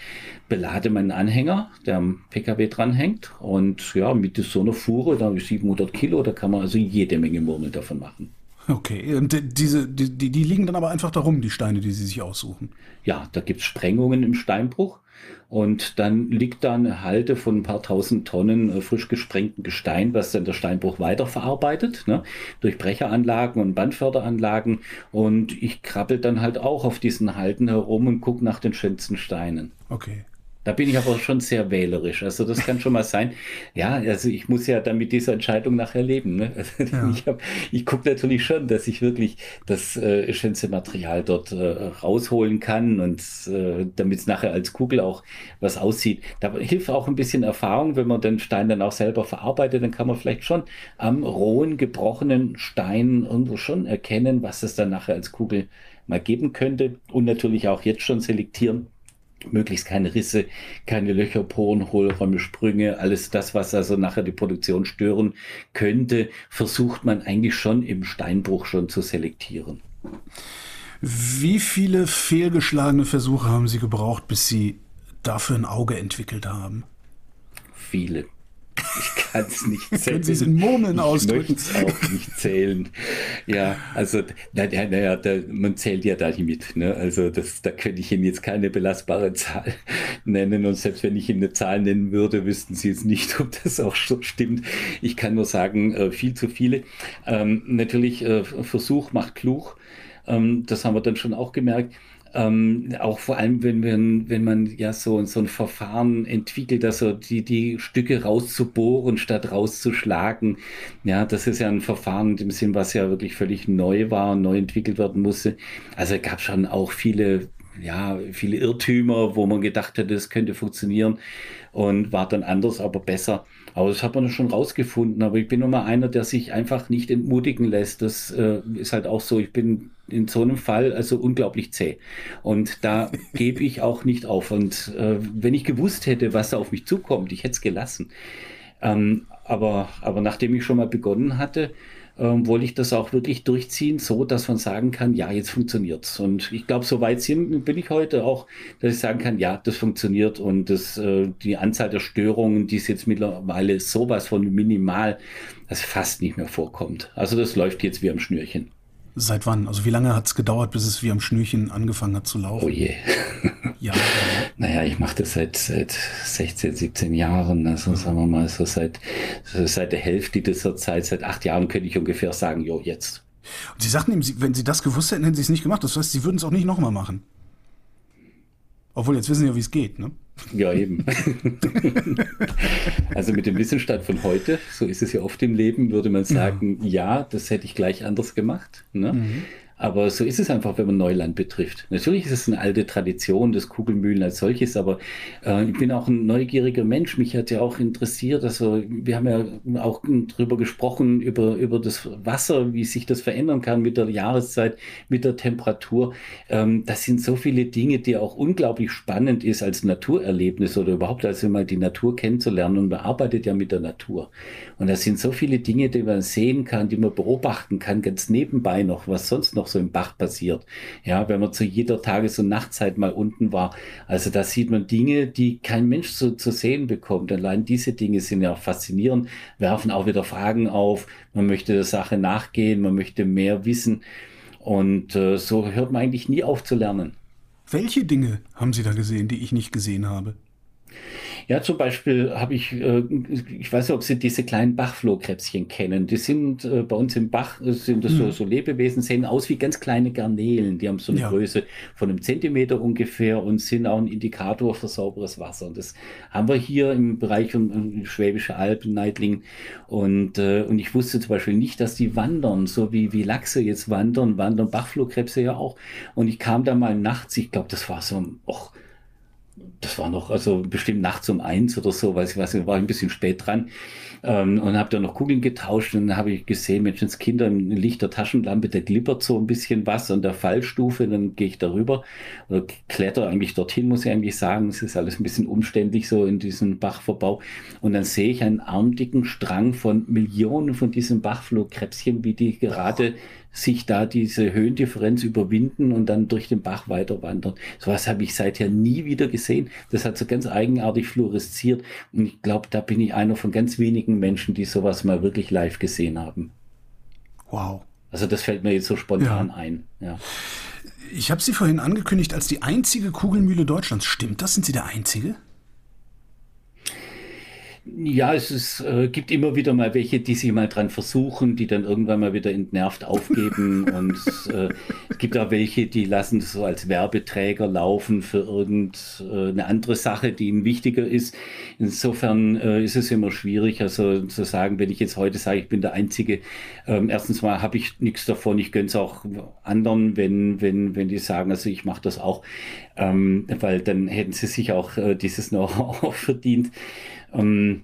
belade meinen Anhänger, der am PKW dranhängt. Und ja, mit so einer Fuhre, da habe ich 700 Kilo, da kann man also jede Menge Murmel davon machen. Okay, und diese, die, die liegen dann aber einfach darum, die Steine, die Sie sich aussuchen. Ja, da gibt es Sprengungen im Steinbruch. Und dann liegt da eine Halde von ein paar tausend Tonnen äh, frisch gesprengten Gestein, was dann der Steinbruch weiterverarbeitet, ne? durch Brecheranlagen und Bandförderanlagen. Und ich krabbel dann halt auch auf diesen Halden herum und gucke nach den schönsten Steinen. Okay. Da bin ich aber schon sehr wählerisch. Also das kann schon mal sein. Ja, also ich muss ja dann mit dieser Entscheidung nachher leben. Ne? Ja. Ich, hab, ich gucke natürlich schon, dass ich wirklich das äh, schönste Material dort äh, rausholen kann und äh, damit es nachher als Kugel auch was aussieht. Da hilft auch ein bisschen Erfahrung, wenn man den Stein dann auch selber verarbeitet, dann kann man vielleicht schon am rohen, gebrochenen Stein irgendwo schon erkennen, was es dann nachher als Kugel mal geben könnte und natürlich auch jetzt schon selektieren möglichst keine Risse, keine Löcher, Poren, Hohlräume, Sprünge, alles das, was also nachher die Produktion stören könnte, versucht man eigentlich schon im Steinbruch schon zu selektieren. Wie viele fehlgeschlagene Versuche haben Sie gebraucht, bis Sie dafür ein Auge entwickelt haben? Viele. Ich kann es nicht zählen. Können Sie es in Murmeln ausdrücken? Ich möchte es auch nicht zählen. Ja, also, naja, na, na, man zählt ja da nicht mit. Ne? Also, das, da könnte ich Ihnen jetzt keine belastbare Zahl nennen. Und selbst wenn ich Ihnen eine Zahl nennen würde, wüssten Sie jetzt nicht, ob das auch so stimmt. Ich kann nur sagen, äh, viel zu viele. Ähm, natürlich, äh, Versuch macht klug. Ähm, das haben wir dann schon auch gemerkt. Ähm, auch vor allem, wenn man, wenn man ja so, so ein Verfahren entwickelt, also die, die Stücke rauszubohren statt rauszuschlagen. Ja, das ist ja ein Verfahren dem Sinn, was ja wirklich völlig neu war und neu entwickelt werden musste. Also gab schon auch viele, ja, viele Irrtümer, wo man gedacht hat, das könnte funktionieren und war dann anders, aber besser. Aber das hat man schon rausgefunden. Aber ich bin immer einer, der sich einfach nicht entmutigen lässt. Das äh, ist halt auch so. Ich bin in so einem Fall also unglaublich zäh. Und da gebe ich auch nicht auf. Und äh, wenn ich gewusst hätte, was auf mich zukommt, ich hätte es gelassen. Ähm, aber, aber nachdem ich schon mal begonnen hatte, ähm, wollte ich das auch wirklich durchziehen, so dass man sagen kann, ja, jetzt funktioniert's. Und ich glaube, so weit bin ich heute auch, dass ich sagen kann, ja, das funktioniert und das, äh, die Anzahl der Störungen, die ist jetzt mittlerweile sowas von minimal, dass fast nicht mehr vorkommt. Also das läuft jetzt wie am Schnürchen. Seit wann? Also wie lange hat es gedauert, bis es wie am Schnürchen angefangen hat zu laufen? Oh je. ja. Naja, ich mache das seit, seit 16, 17 Jahren. Also mhm. sagen wir mal so seit, so seit der Hälfte dieser Zeit, seit acht Jahren könnte ich ungefähr sagen, jo, jetzt. Und Sie sagten eben, wenn Sie das gewusst hätten, hätten Sie es nicht gemacht. Das heißt, Sie würden es auch nicht nochmal machen. Obwohl, jetzt wissen Sie ja, wie es geht, ne? Ja, eben. also mit dem Wissensstand von heute, so ist es ja oft im Leben, würde man sagen, ja, ja das hätte ich gleich anders gemacht. Ne? Mhm. Aber so ist es einfach, wenn man Neuland betrifft. Natürlich ist es eine alte Tradition des Kugelmühlen als solches, aber äh, ich bin auch ein neugieriger Mensch. Mich hat ja auch interessiert, also wir haben ja auch drüber gesprochen, über, über das Wasser, wie sich das verändern kann mit der Jahreszeit, mit der Temperatur. Ähm, das sind so viele Dinge, die auch unglaublich spannend ist als Naturerlebnis oder überhaupt also mal die Natur kennenzulernen. Und man arbeitet ja mit der Natur. Und das sind so viele Dinge, die man sehen kann, die man beobachten kann, ganz nebenbei noch, was sonst noch noch so im Bach passiert. Ja, wenn man zu jeder Tages- und Nachtzeit mal unten war. Also da sieht man Dinge, die kein Mensch so zu sehen bekommt. Allein diese Dinge sind ja faszinierend, werfen auch wieder Fragen auf. Man möchte der Sache nachgehen, man möchte mehr wissen. Und äh, so hört man eigentlich nie auf zu lernen. Welche Dinge haben Sie da gesehen, die ich nicht gesehen habe? Ja, zum Beispiel habe ich, äh, ich weiß nicht, ob Sie diese kleinen Bachflohkrebschen kennen. Die sind äh, bei uns im Bach, äh, sind das mhm. so, so Lebewesen, sehen aus wie ganz kleine Garnelen. Die haben so eine ja. Größe von einem Zentimeter ungefähr und sind auch ein Indikator für sauberes Wasser. Und das haben wir hier im Bereich um, um Schwäbische Alpen, Neidlingen. Und, äh, und ich wusste zum Beispiel nicht, dass die wandern, so wie, wie Lachse jetzt wandern, wandern Bachflohkrebse ja auch. Und ich kam da mal nachts, ich glaube, das war so, och, das war noch, also bestimmt nachts um eins oder so, weiß ich was, war ein bisschen spät dran ähm, und habe da noch Kugeln getauscht und dann habe ich gesehen, Menschenskinder im Licht der Taschenlampe, der glippert so ein bisschen was an der Fallstufe, dann gehe ich darüber oder kletter eigentlich dorthin, muss ich eigentlich sagen. Es ist alles ein bisschen umständlich so in diesem Bachverbau und dann sehe ich einen armdicken Strang von Millionen von diesen Bachflohkrebschen, wie die gerade sich da diese Höhendifferenz überwinden und dann durch den Bach weiter wandern. Sowas habe ich seither nie wieder gesehen. Das hat so ganz eigenartig fluoresziert. Und ich glaube, da bin ich einer von ganz wenigen Menschen, die sowas mal wirklich live gesehen haben. Wow. Also das fällt mir jetzt so spontan ja. ein. Ja. Ich habe Sie vorhin angekündigt als die einzige Kugelmühle Deutschlands. Stimmt das? Sind Sie der Einzige? Ja, es ist, äh, gibt immer wieder mal welche, die sich mal dran versuchen, die dann irgendwann mal wieder entnervt aufgeben. und äh, es gibt auch welche, die lassen das so als Werbeträger laufen für irgendeine äh, andere Sache, die ihnen wichtiger ist. Insofern äh, ist es immer schwierig, also zu sagen, wenn ich jetzt heute sage, ich bin der Einzige, ähm, erstens mal habe ich nichts davon, ich gönne es auch anderen, wenn, wenn, wenn die sagen, also ich mache das auch, ähm, weil dann hätten sie sich auch äh, dieses Know-how verdient. Ähm,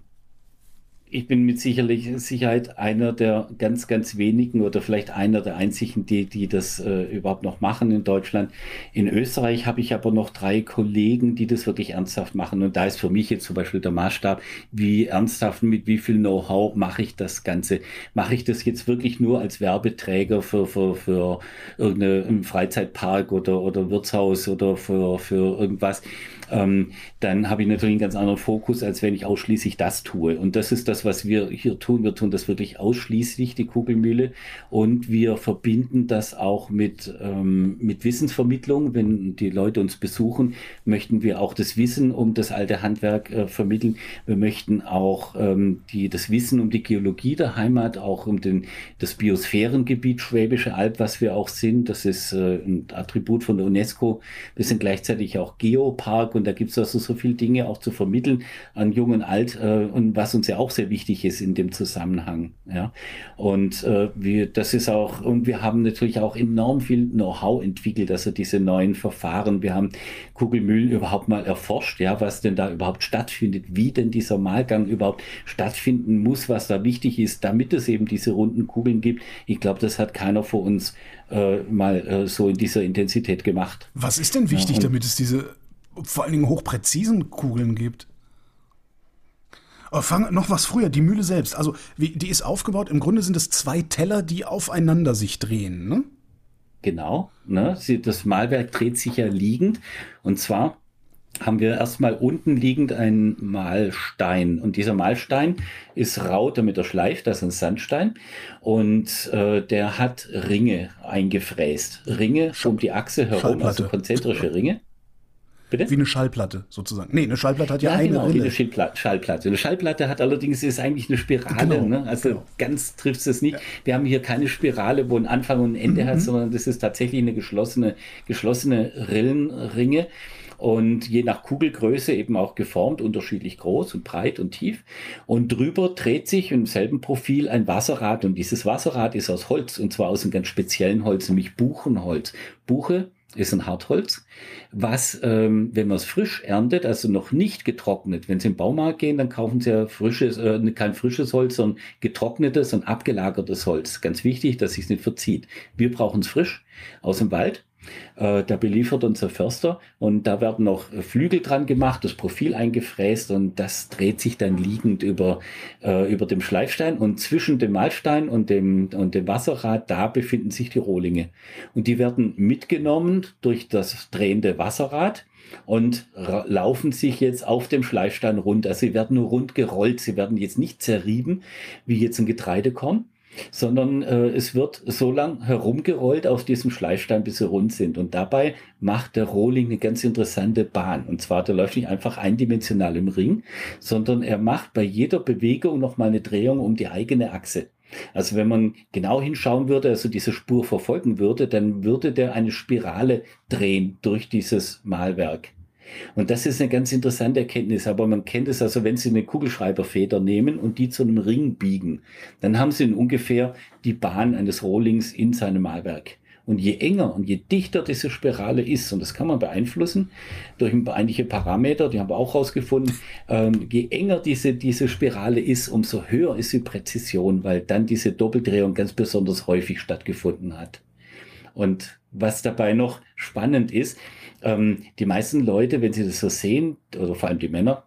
ich bin mit sicherlich Sicherheit einer der ganz, ganz wenigen oder vielleicht einer der einzigen, die, die das äh, überhaupt noch machen in Deutschland. In Österreich habe ich aber noch drei Kollegen, die das wirklich ernsthaft machen. Und da ist für mich jetzt zum Beispiel der Maßstab, wie ernsthaft, mit wie viel Know-how mache ich das Ganze? Mache ich das jetzt wirklich nur als Werbeträger für, für, für irgendeinen Freizeitpark oder, oder Wirtshaus oder für, für irgendwas? ähm, dann habe ich natürlich einen ganz anderen Fokus, als wenn ich ausschließlich das tue. Und das ist das, was wir hier tun. Wir tun das wirklich ausschließlich, die Kugelmühle. Und wir verbinden das auch mit, ähm, mit Wissensvermittlung. Wenn die Leute uns besuchen, möchten wir auch das Wissen um das alte Handwerk äh, vermitteln. Wir möchten auch ähm, die, das Wissen um die Geologie der Heimat, auch um den, das Biosphärengebiet Schwäbische Alb, was wir auch sind. Das ist äh, ein Attribut von der UNESCO. Wir sind gleichzeitig auch Geopark und da gibt es also so viele Dinge auch zu vermitteln an Jung und Alt äh, und was uns ja auch sehr wichtig ist in dem Zusammenhang. Ja. Und äh, wir, das ist auch, und wir haben natürlich auch enorm viel Know-how entwickelt, also diese neuen Verfahren. Wir haben Kugelmühlen überhaupt mal erforscht, ja, was denn da überhaupt stattfindet, wie denn dieser Malgang überhaupt stattfinden muss, was da wichtig ist, damit es eben diese runden Kugeln gibt. Ich glaube, das hat keiner vor uns äh, mal äh, so in dieser Intensität gemacht. Was ist denn wichtig, ja, damit es diese vor allen Dingen hochpräzisen Kugeln gibt. Aber fang noch was früher, die Mühle selbst. Also, wie, die ist aufgebaut, im Grunde sind es zwei Teller, die aufeinander sich drehen, ne? Genau, ne? Das Malwerk dreht sich ja liegend. Und zwar haben wir erstmal unten liegend einen Mahlstein. Und dieser Mahlstein ist rau, damit er schleift, das ist ein Sandstein. Und äh, der hat Ringe eingefräst. Ringe um die Achse herum, also konzentrische Ringe. Bitte? Wie eine Schallplatte sozusagen. Nee, eine Schallplatte hat ja, ja eine genau, Rille. wie eine Schallplatte. Eine Schallplatte hat allerdings ist eigentlich eine Spirale. Genau, ne? Also genau. ganz trifft es nicht. Ja. Wir haben hier keine Spirale, wo ein Anfang und ein Ende mhm. hat, sondern das ist tatsächlich eine geschlossene, geschlossene Rillenringe und je nach Kugelgröße eben auch geformt, unterschiedlich groß und breit und tief. Und drüber dreht sich im selben Profil ein Wasserrad und dieses Wasserrad ist aus Holz und zwar aus einem ganz speziellen Holz, nämlich Buchenholz. Buche ist ein Hartholz, was, ähm, wenn man es frisch erntet, also noch nicht getrocknet, wenn Sie im Baumarkt gehen, dann kaufen Sie ja frisches, äh, kein frisches Holz, sondern getrocknetes und abgelagertes Holz. Ganz wichtig, dass sich nicht verzieht. Wir brauchen es frisch aus dem Wald äh, da beliefert unser Förster und da werden noch Flügel dran gemacht, das Profil eingefräst und das dreht sich dann liegend über, äh, über dem Schleifstein und zwischen dem Malstein und dem, und dem Wasserrad, da befinden sich die Rohlinge. Und die werden mitgenommen durch das drehende Wasserrad und laufen sich jetzt auf dem Schleifstein rund. Also sie werden nur rund gerollt, sie werden jetzt nicht zerrieben, wie jetzt ein Getreidekorn, sondern äh, es wird so lang herumgerollt auf diesem Schleifstein, bis sie rund sind. Und dabei macht der Rohling eine ganz interessante Bahn. Und zwar, der läuft nicht einfach eindimensional im Ring, sondern er macht bei jeder Bewegung nochmal eine Drehung um die eigene Achse. Also wenn man genau hinschauen würde, also diese Spur verfolgen würde, dann würde der eine Spirale drehen durch dieses Malwerk. Und das ist eine ganz interessante Erkenntnis, aber man kennt es also, wenn Sie eine Kugelschreiberfeder nehmen und die zu einem Ring biegen, dann haben Sie ungefähr die Bahn eines Rohlings in seinem Malwerk. Und je enger und je dichter diese Spirale ist, und das kann man beeinflussen durch einige Parameter, die haben wir auch rausgefunden, ähm, je enger diese, diese Spirale ist, umso höher ist die Präzision, weil dann diese Doppeldrehung ganz besonders häufig stattgefunden hat. Und was dabei noch spannend ist, ähm, die meisten Leute, wenn sie das so sehen, oder vor allem die Männer,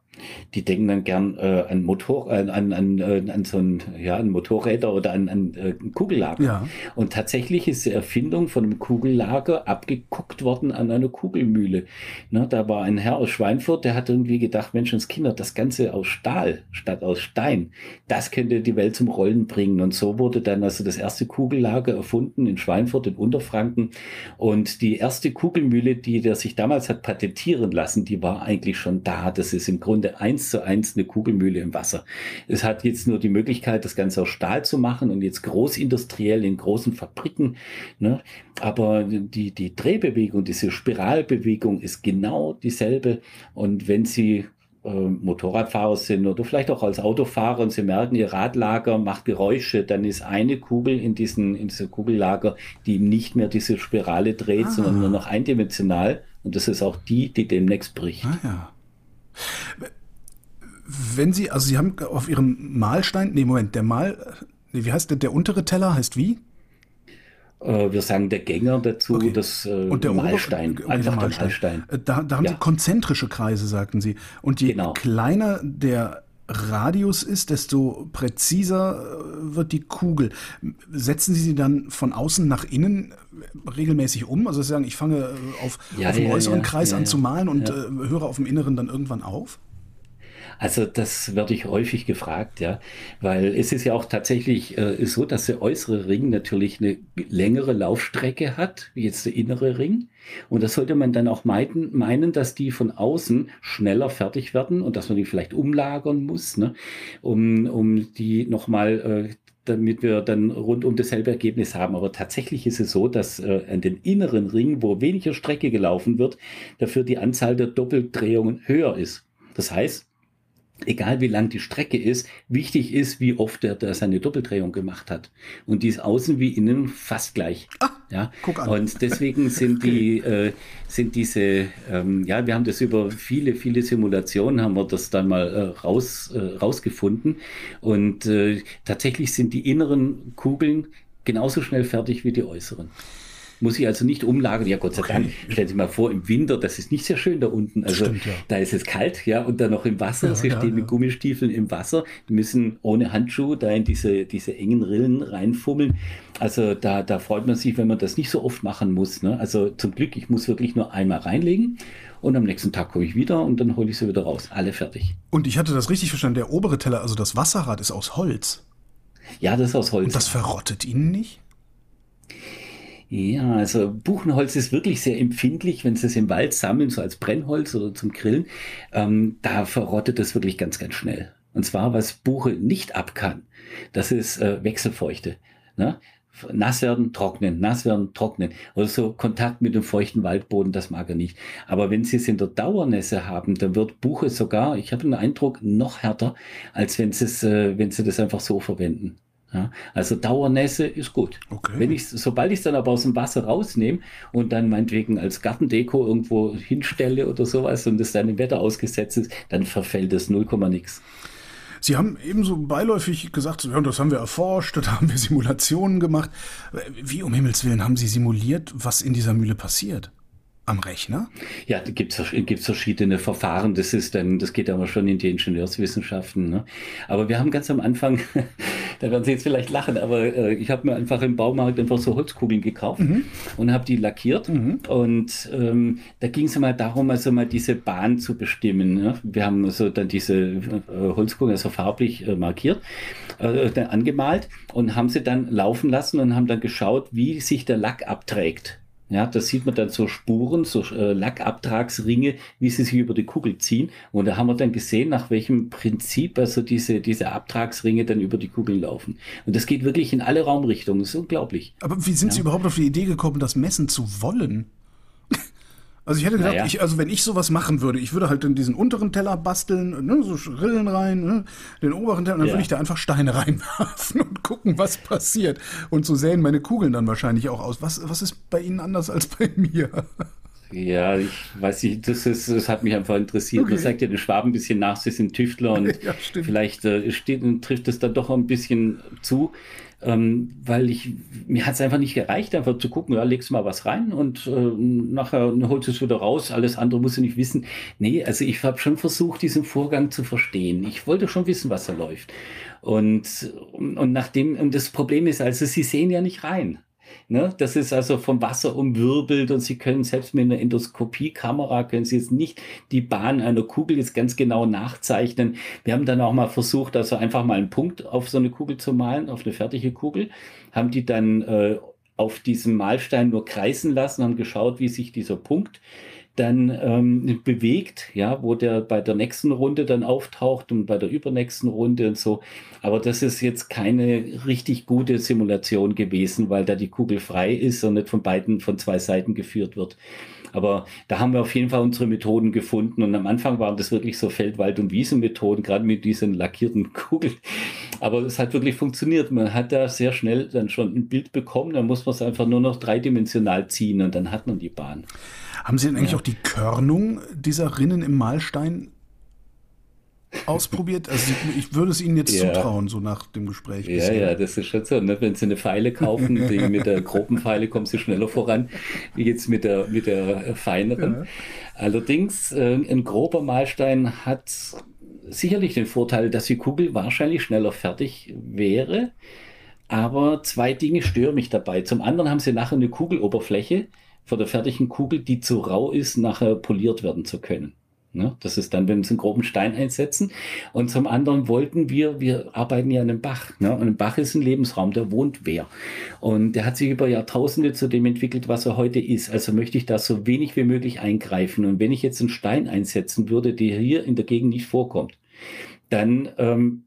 die denken dann gern äh, an Motor, äh, an, an, äh, an so ein, ja, an Motorräder oder an, an äh, Kugellager. Ja. Und tatsächlich ist die Erfindung von einem Kugellager abgeguckt worden an einer Kugelmühle. Ne, da war ein Herr aus Schweinfurt, der hat irgendwie gedacht, Menschenskinder, das Ganze aus Stahl statt aus Stein, das könnte die Welt zum Rollen bringen. Und so wurde dann also das erste Kugellager erfunden in Schweinfurt in Unterfranken. Und die erste Kugelmühle, die der sich damals hat patentieren lassen, die war eigentlich schon da. Das ist im Grunde eins zu eins eine Kugelmühle im Wasser. Es hat jetzt nur die Möglichkeit, das Ganze aus Stahl zu machen und jetzt großindustriell in großen Fabriken. Ne? Aber die, die Drehbewegung, diese Spiralbewegung ist genau dieselbe. Und wenn Sie äh, Motorradfahrer sind oder vielleicht auch als Autofahrer und sie merken, ihr Radlager macht Geräusche, dann ist eine Kugel in diesen in dieser Kugellager, die nicht mehr diese Spirale dreht, ah. sondern nur noch eindimensional. Und das ist auch die, die demnächst bricht. Ah, ja. Wenn Sie, also Sie haben auf Ihrem Mahlstein, nee, Moment, der Mal, nee, wie heißt der, der untere Teller heißt wie? Äh, wir sagen der Gänger dazu, okay. das äh, und der Mahlstein, okay, einfach der Mahlstein. Äh, da, da haben ja. Sie konzentrische Kreise, sagten Sie. Und je genau. kleiner der Radius ist, desto präziser äh, wird die Kugel. Setzen Sie sie dann von außen nach innen regelmäßig um? Also Sie sagen, ich fange auf, ja, auf dem ja, äußeren Kreis an zu malen und höre auf dem inneren dann irgendwann auf? Also das werde ich häufig gefragt, ja, weil es ist ja auch tatsächlich äh, so, dass der äußere Ring natürlich eine längere Laufstrecke hat, wie jetzt der innere Ring. Und das sollte man dann auch meiden, meinen, dass die von außen schneller fertig werden und dass man die vielleicht umlagern muss, ne, um, um die nochmal äh, damit wir dann rundum dasselbe Ergebnis haben. Aber tatsächlich ist es so, dass äh, an den inneren Ring, wo weniger Strecke gelaufen wird, dafür die Anzahl der Doppeldrehungen höher ist. Das heißt, egal wie lang die Strecke ist, wichtig ist, wie oft er da seine Doppeldrehung gemacht hat. Und die ist außen wie innen fast gleich. Ah, ja, guck an. Und deswegen sind die, äh, sind diese, ähm, ja, wir haben das über viele, viele Simulationen haben wir das dann mal äh, raus, äh, rausgefunden. Und äh, tatsächlich sind die inneren Kugeln genauso schnell fertig wie die äußeren. Muss ich also nicht umlagern. Ja, Gott sei okay. Dank. Stellen Sie mal vor, im Winter, das ist nicht sehr schön da unten. Also Stimmt, ja. da ist es kalt, ja, und dann noch im Wasser. Ja, Sie ja, stehen mit Gummistiefeln im Wasser, die müssen ohne Handschuhe da in diese, diese engen Rillen reinfummeln. Also da, da freut man sich, wenn man das nicht so oft machen muss. Ne? Also zum Glück, ich muss wirklich nur einmal reinlegen und am nächsten Tag komme ich wieder und dann hole ich sie wieder raus. Alle fertig. Und ich hatte das richtig verstanden, der obere Teller, also das Wasserrad ist aus Holz. Ja, das ist aus Holz. Und das verrottet Ihnen nicht? Ja, also Buchenholz ist wirklich sehr empfindlich, wenn Sie es im Wald sammeln, so als Brennholz oder zum Grillen. Ähm, da verrottet es wirklich ganz, ganz schnell. Und zwar, was Buche nicht ab kann, das ist äh, Wechselfeuchte. Ne? Nass werden, trocknen, nass werden, trocknen. Oder so Kontakt mit dem feuchten Waldboden, das mag er nicht. Aber wenn Sie es in der Dauernässe haben, dann wird Buche sogar, ich habe den Eindruck, noch härter, als wenn Sie es, äh, wenn Sie das einfach so verwenden. Ja, also Dauernässe ist gut. Okay. Wenn ich, sobald ich es dann aber aus dem Wasser rausnehme und dann meinetwegen als Gartendeko irgendwo hinstelle oder sowas und es dann im Wetter ausgesetzt ist, dann verfällt es 0, nix. Sie haben ebenso beiläufig gesagt, ja, das haben wir erforscht, da haben wir Simulationen gemacht. Wie um Himmels Willen haben Sie simuliert, was in dieser Mühle passiert? Am Rechner? Ja, da gibt es verschiedene Verfahren. Das ist dann, das geht aber schon in die Ingenieurswissenschaften. Ne? Aber wir haben ganz am Anfang, da werden Sie jetzt vielleicht lachen, aber äh, ich habe mir einfach im Baumarkt einfach so Holzkugeln gekauft mhm. und habe die lackiert. Mhm. Und ähm, da ging es mal darum, also mal diese Bahn zu bestimmen. Ne? Wir haben also dann diese äh, Holzkugeln also farblich äh, markiert, äh, angemalt und haben sie dann laufen lassen und haben dann geschaut, wie sich der Lack abträgt. Ja, da sieht man dann so Spuren, so äh, Lackabtragsringe, wie sie sich über die Kugel ziehen. Und da haben wir dann gesehen, nach welchem Prinzip also diese, diese Abtragsringe dann über die Kugel laufen. Und das geht wirklich in alle Raumrichtungen. Das ist unglaublich. Aber wie sind ja. Sie überhaupt auf die Idee gekommen, das messen zu wollen? Also ich hätte gedacht, naja. ich, also wenn ich sowas machen würde, ich würde halt in diesen unteren Teller basteln, ne, so Rillen rein, ne, den oberen Teller, und dann ja. würde ich da einfach Steine reinwerfen und gucken, was passiert. Und so sähen meine Kugeln dann wahrscheinlich auch aus. Was, was ist bei Ihnen anders als bei mir? Ja, ich weiß nicht, das, ist, das hat mich einfach interessiert. Okay. Man sagt ja den Schwaben ein bisschen nach, sie sind Tüftler und ja, vielleicht äh, steht, trifft es dann doch ein bisschen zu ähm, weil ich, mir hat es einfach nicht gereicht, einfach zu gucken, ja, legst mal was rein und äh, nachher holst du es wieder raus, alles andere musst du nicht wissen. Nee, also ich habe schon versucht, diesen Vorgang zu verstehen. Ich wollte schon wissen, was da läuft. Und, und nachdem, und das Problem ist also, sie sehen ja nicht rein. Ne? Das ist also vom Wasser umwirbelt und Sie können selbst mit einer Endoskopiekamera können Sie jetzt nicht die Bahn einer Kugel jetzt ganz genau nachzeichnen. Wir haben dann auch mal versucht, also einfach mal einen Punkt auf so eine Kugel zu malen, auf eine fertige Kugel, haben die dann äh, auf diesem Malstein nur kreisen lassen, haben geschaut, wie sich dieser Punkt dann ähm, bewegt, ja, wo der bei der nächsten Runde dann auftaucht und bei der übernächsten Runde und so. Aber das ist jetzt keine richtig gute Simulation gewesen, weil da die Kugel frei ist und nicht von beiden, von zwei Seiten geführt wird. Aber da haben wir auf jeden Fall unsere Methoden gefunden. Und am Anfang waren das wirklich so Feld-, Wald- und Wiesenmethoden, gerade mit diesen lackierten Kugeln. Aber es hat wirklich funktioniert. Man hat da sehr schnell dann schon ein Bild bekommen. Dann muss man es einfach nur noch dreidimensional ziehen und dann hat man die Bahn. Haben Sie denn eigentlich ja. auch die Körnung dieser Rinnen im Mahlstein ausprobiert? Also ich würde es Ihnen jetzt ja. zutrauen, so nach dem Gespräch. Ja, bisher. ja, das ist schon so. Ne? Wenn Sie eine Pfeile kaufen, die mit der groben Pfeile kommen Sie schneller voran, wie jetzt mit der, mit der feineren. Ja. Allerdings, äh, ein grober Mahlstein hat sicherlich den Vorteil, dass die Kugel wahrscheinlich schneller fertig wäre. Aber zwei Dinge stören mich dabei. Zum anderen haben Sie nachher eine Kugeloberfläche, vor der fertigen Kugel, die zu rau ist, nachher poliert werden zu können. Ne? Das ist dann, wenn sie einen groben Stein einsetzen. Und zum anderen wollten wir, wir arbeiten ja an einem Bach. Ne? Und ein Bach ist ein Lebensraum, der wohnt wer. Und der hat sich über Jahrtausende zu dem entwickelt, was er heute ist. Also möchte ich da so wenig wie möglich eingreifen. Und wenn ich jetzt einen Stein einsetzen würde, der hier in der Gegend nicht vorkommt, dann ähm,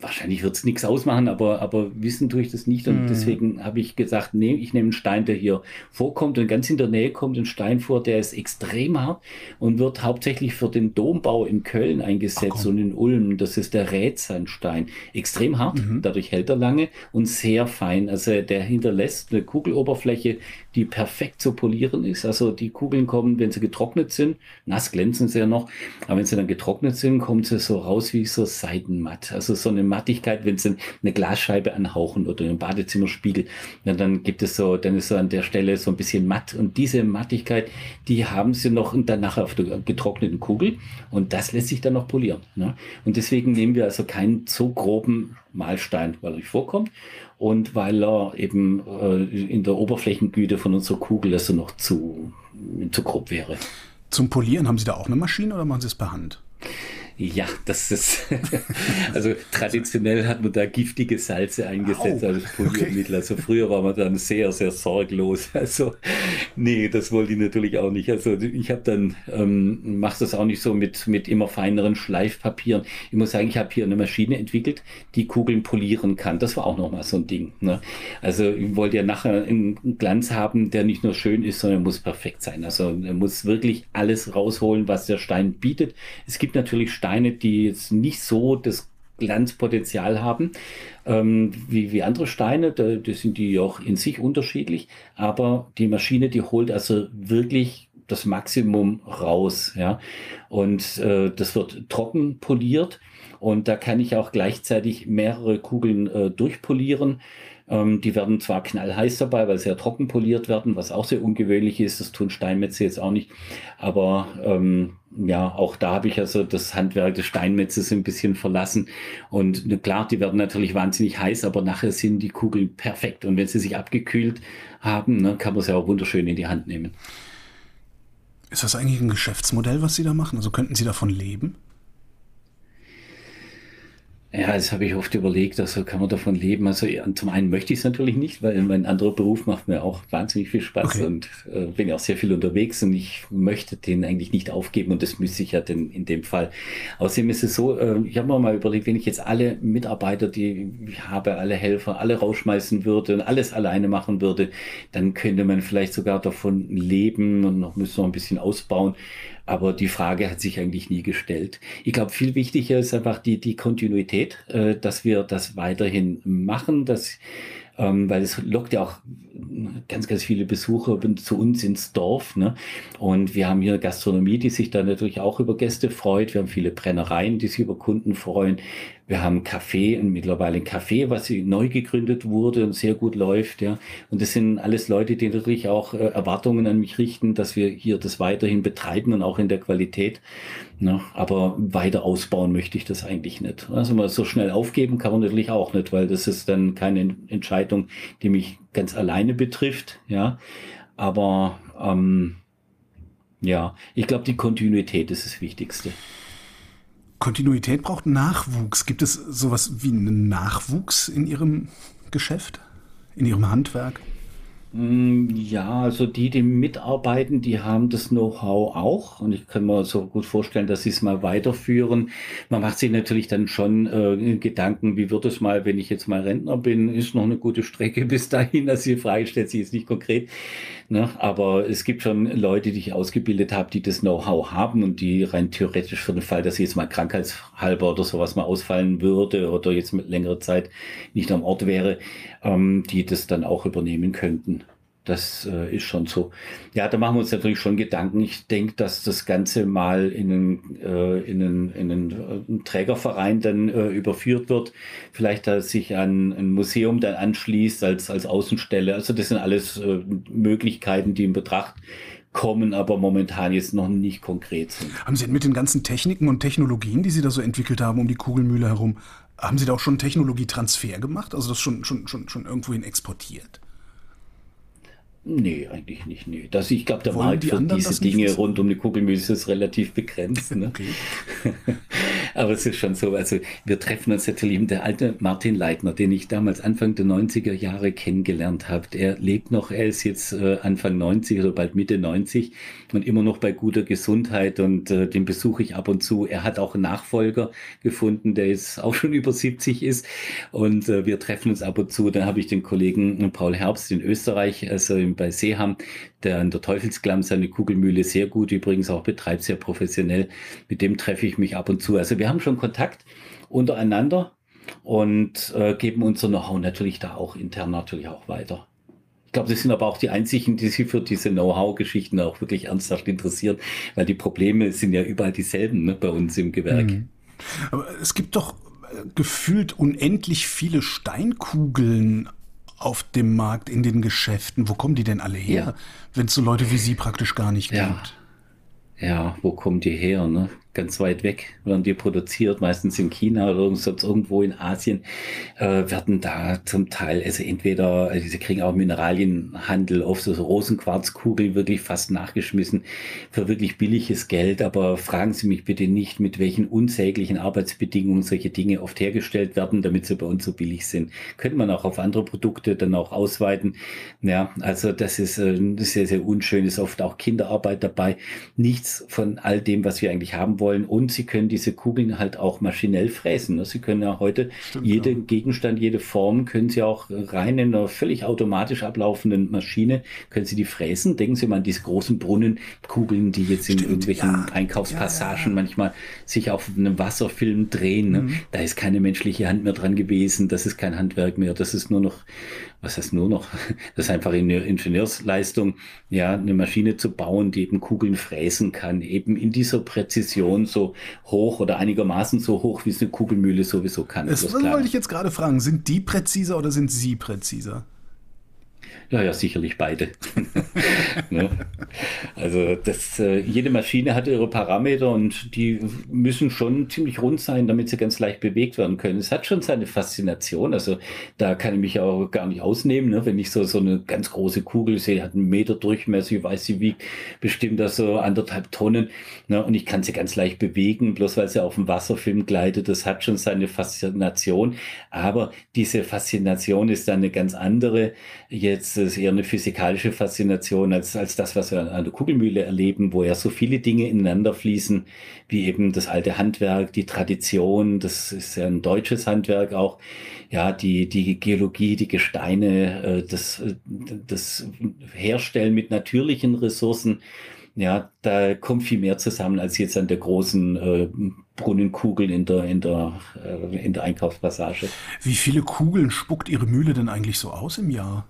wahrscheinlich wird es nichts ausmachen, aber, aber wissen tue ich das nicht. Und mm. deswegen habe ich gesagt, nee, ich nehme einen Stein, der hier vorkommt und ganz in der Nähe kommt ein Stein vor, der ist extrem hart und wird hauptsächlich für den Dombau in Köln eingesetzt und in Ulm. Das ist der Rätsandstein. Extrem hart, mhm. dadurch hält er lange und sehr fein. Also der hinterlässt eine Kugeloberfläche, die perfekt zu polieren ist. Also die Kugeln kommen, wenn sie getrocknet sind, nass glänzen sie ja noch, aber wenn sie dann getrocknet sind, kommen sie so raus wie so Seidenmatt. Also so eine Mattigkeit, wenn sie eine Glasscheibe anhauchen oder einen Badezimmerspiegel, dann, dann gibt es so, dann ist so an der Stelle so ein bisschen matt. Und diese Mattigkeit, die haben sie noch und dann nachher auf der getrockneten Kugel. Und das lässt sich dann noch polieren. Ne? Und deswegen nehmen wir also keinen so groben Mahlstein, weil er vorkommt und weil er eben äh, in der Oberflächengüte von unserer Kugel also noch zu, zu grob wäre. Zum Polieren haben Sie da auch eine Maschine oder machen Sie es per Hand? Ja, das ist, also traditionell hat man da giftige Salze eingesetzt oh, als Poliermittel. Okay. Also früher war man dann sehr, sehr sorglos. Also, nee, das wollte ich natürlich auch nicht. Also ich habe dann, ähm, mache das auch nicht so mit, mit immer feineren Schleifpapieren. Ich muss sagen, ich habe hier eine Maschine entwickelt, die Kugeln polieren kann. Das war auch nochmal so ein Ding. Ne? Also ich wollte ja nachher einen Glanz haben, der nicht nur schön ist, sondern muss perfekt sein. Also er muss wirklich alles rausholen, was der Stein bietet. Es gibt natürlich Steine, Steine, die jetzt nicht so das Glanzpotenzial haben ähm, wie, wie andere Steine. Da, da sind die auch in sich unterschiedlich. Aber die Maschine, die holt also wirklich das Maximum raus. Ja? Und äh, das wird trocken poliert. Und da kann ich auch gleichzeitig mehrere Kugeln äh, durchpolieren. Ähm, die werden zwar knallheiß dabei, weil sie ja trocken poliert werden, was auch sehr ungewöhnlich ist. Das tun Steinmetze jetzt auch nicht. Aber ähm, ja, auch da habe ich also das Handwerk des Steinmetzes ein bisschen verlassen. Und klar, die werden natürlich wahnsinnig heiß, aber nachher sind die Kugeln perfekt. Und wenn sie sich abgekühlt haben, ne, kann man sie auch wunderschön in die Hand nehmen. Ist das eigentlich ein Geschäftsmodell, was Sie da machen? Also könnten Sie davon leben? Ja, das habe ich oft überlegt, also kann man davon leben. Also zum einen möchte ich es natürlich nicht, weil mein anderer Beruf macht mir auch wahnsinnig viel Spaß okay. und äh, bin ja auch sehr viel unterwegs und ich möchte den eigentlich nicht aufgeben und das müsste ich ja denn in dem Fall. Außerdem ist es so, äh, ich habe mir mal überlegt, wenn ich jetzt alle Mitarbeiter, die ich habe, alle Helfer, alle rausschmeißen würde und alles alleine machen würde, dann könnte man vielleicht sogar davon leben und noch müssen noch ein bisschen ausbauen. Aber die Frage hat sich eigentlich nie gestellt. Ich glaube, viel wichtiger ist einfach die, die Kontinuität, äh, dass wir das weiterhin machen, dass, ähm, weil es lockt ja auch ganz, ganz viele Besucher zu uns ins Dorf. Ne? Und wir haben hier Gastronomie, die sich da natürlich auch über Gäste freut. Wir haben viele Brennereien, die sich über Kunden freuen. Wir haben Café und mittlerweile ein Café, was neu gegründet wurde und sehr gut läuft. Ja. Und das sind alles Leute, die natürlich auch äh, Erwartungen an mich richten, dass wir hier das weiterhin betreiben und auch in der Qualität. Ne. Aber weiter ausbauen möchte ich das eigentlich nicht. Also mal so schnell aufgeben kann man natürlich auch nicht, weil das ist dann keine Entscheidung, die mich ganz alleine betrifft. Ja. Aber ähm, ja, ich glaube, die Kontinuität ist das Wichtigste. Kontinuität braucht Nachwuchs. Gibt es sowas wie einen Nachwuchs in Ihrem Geschäft, in Ihrem Handwerk? Mm, ja, also die, die mitarbeiten, die haben das Know-how auch und ich kann mir so gut vorstellen, dass sie es mal weiterführen. Man macht sich natürlich dann schon äh, Gedanken, wie wird es mal, wenn ich jetzt mal Rentner bin, ist noch eine gute Strecke bis dahin, also die Frage stellt sich jetzt nicht konkret. Ne? Aber es gibt schon Leute, die ich ausgebildet habe, die das Know-how haben und die rein theoretisch für den Fall, dass ich jetzt mal krankheitshalber oder sowas mal ausfallen würde oder jetzt mit längerer Zeit nicht am Ort wäre, ähm, die das dann auch übernehmen könnten. Das äh, ist schon so. Ja, da machen wir uns natürlich schon Gedanken. Ich denke, dass das Ganze mal in einen, äh, in einen, in einen, äh, Trägerverein dann äh, überführt wird. Vielleicht, dass sich an ein Museum dann anschließt als, als Außenstelle. Also das sind alles äh, Möglichkeiten, die in Betracht kommen, aber momentan jetzt noch nicht konkret sind. Haben Sie mit den ganzen Techniken und Technologien, die Sie da so entwickelt haben um die Kugelmühle herum, haben Sie da auch schon Technologietransfer gemacht? Also das schon, schon, schon, schon irgendwohin exportiert? Nee, eigentlich nicht. Nee. Das, ich glaube, der Wollen Markt die für diese Dinge rund um die Kugelmüsse ist relativ begrenzt. Ne? Okay. Aber es ist schon so, also wir treffen uns natürlich mit der alte Martin Leitner, den ich damals Anfang der 90er Jahre kennengelernt habe. Er lebt noch, er ist jetzt äh, Anfang 90 oder bald Mitte 90 und immer noch bei guter Gesundheit und äh, den besuche ich ab und zu. Er hat auch einen Nachfolger gefunden, der jetzt auch schon über 70 ist und äh, wir treffen uns ab und zu. Dann habe ich den Kollegen Paul Herbst in Österreich, also bei Seeham, der an der Teufelsklamm seine Kugelmühle sehr gut übrigens auch betreibt, sehr professionell. Mit dem treffe ich mich ab und zu. Also wir haben schon Kontakt untereinander und äh, geben unser Know-how natürlich da auch intern natürlich auch weiter. Ich glaube, das sind aber auch die einzigen, die sich für diese Know-how-Geschichten auch wirklich ernsthaft interessieren, weil die Probleme sind ja überall dieselben ne, bei uns im Gewerk. Mhm. Aber es gibt doch äh, gefühlt unendlich viele Steinkugeln auf dem Markt, in den Geschäften. Wo kommen die denn alle her, ja. wenn es so Leute wie Sie praktisch gar nicht ja. gibt? Ja, wo kommen die her? Ne? Ganz weit weg werden die produziert, meistens in China oder sonst irgendwo in Asien, äh, werden da zum Teil, also entweder, also sie kriegen auch Mineralienhandel auf so, so Rosenquarzkugeln wirklich fast nachgeschmissen für wirklich billiges Geld, aber fragen Sie mich bitte nicht, mit welchen unsäglichen Arbeitsbedingungen solche Dinge oft hergestellt werden, damit sie bei uns so billig sind. Könnte man auch auf andere Produkte dann auch ausweiten. Ja, also das ist äh, sehr, sehr unschön, ist oft auch Kinderarbeit dabei. Nichts von all dem, was wir eigentlich haben wollen. Und sie können diese Kugeln halt auch maschinell fräsen. Ne? Sie können ja heute Stimmt, jeden ja. Gegenstand, jede Form können sie auch rein in einer völlig automatisch ablaufenden Maschine, können sie die fräsen. Denken Sie mal an diese großen Brunnenkugeln, die jetzt Stimmt, in irgendwelchen ja. Einkaufspassagen manchmal sich auf einem Wasserfilm drehen. Ne? Mhm. Da ist keine menschliche Hand mehr dran gewesen. Das ist kein Handwerk mehr. Das ist nur noch was heißt nur noch, das ist einfach eine Ingenieursleistung, ja, eine Maschine zu bauen, die eben Kugeln fräsen kann, eben in dieser Präzision so hoch oder einigermaßen so hoch, wie es eine Kugelmühle sowieso kann. Das, das wollte ich jetzt gerade fragen. Sind die präziser oder sind Sie präziser? Ja, ja, sicherlich beide. ne? Also das, äh, jede Maschine hat ihre Parameter und die müssen schon ziemlich rund sein, damit sie ganz leicht bewegt werden können. Es hat schon seine Faszination. Also da kann ich mich auch gar nicht ausnehmen. Ne? Wenn ich so, so eine ganz große Kugel sehe, hat einen Meter Durchmesser, ich weiß, sie wiegt bestimmt das so anderthalb Tonnen. Ne? Und ich kann sie ganz leicht bewegen, bloß weil sie auf dem Wasserfilm gleitet. Das hat schon seine Faszination. Aber diese Faszination ist dann eine ganz andere. Jetzt ist eher eine physikalische Faszination als, als das, was wir an der Kugelmühle erleben, wo ja so viele Dinge ineinander fließen, wie eben das alte Handwerk, die Tradition, das ist ja ein deutsches Handwerk auch, ja, die, die Geologie, die Gesteine, äh, das, das Herstellen mit natürlichen Ressourcen, ja, da kommt viel mehr zusammen als jetzt an der großen äh, Brunnenkugel in der, in der, äh, in der Einkaufspassage. Wie viele Kugeln spuckt Ihre Mühle denn eigentlich so aus im Jahr?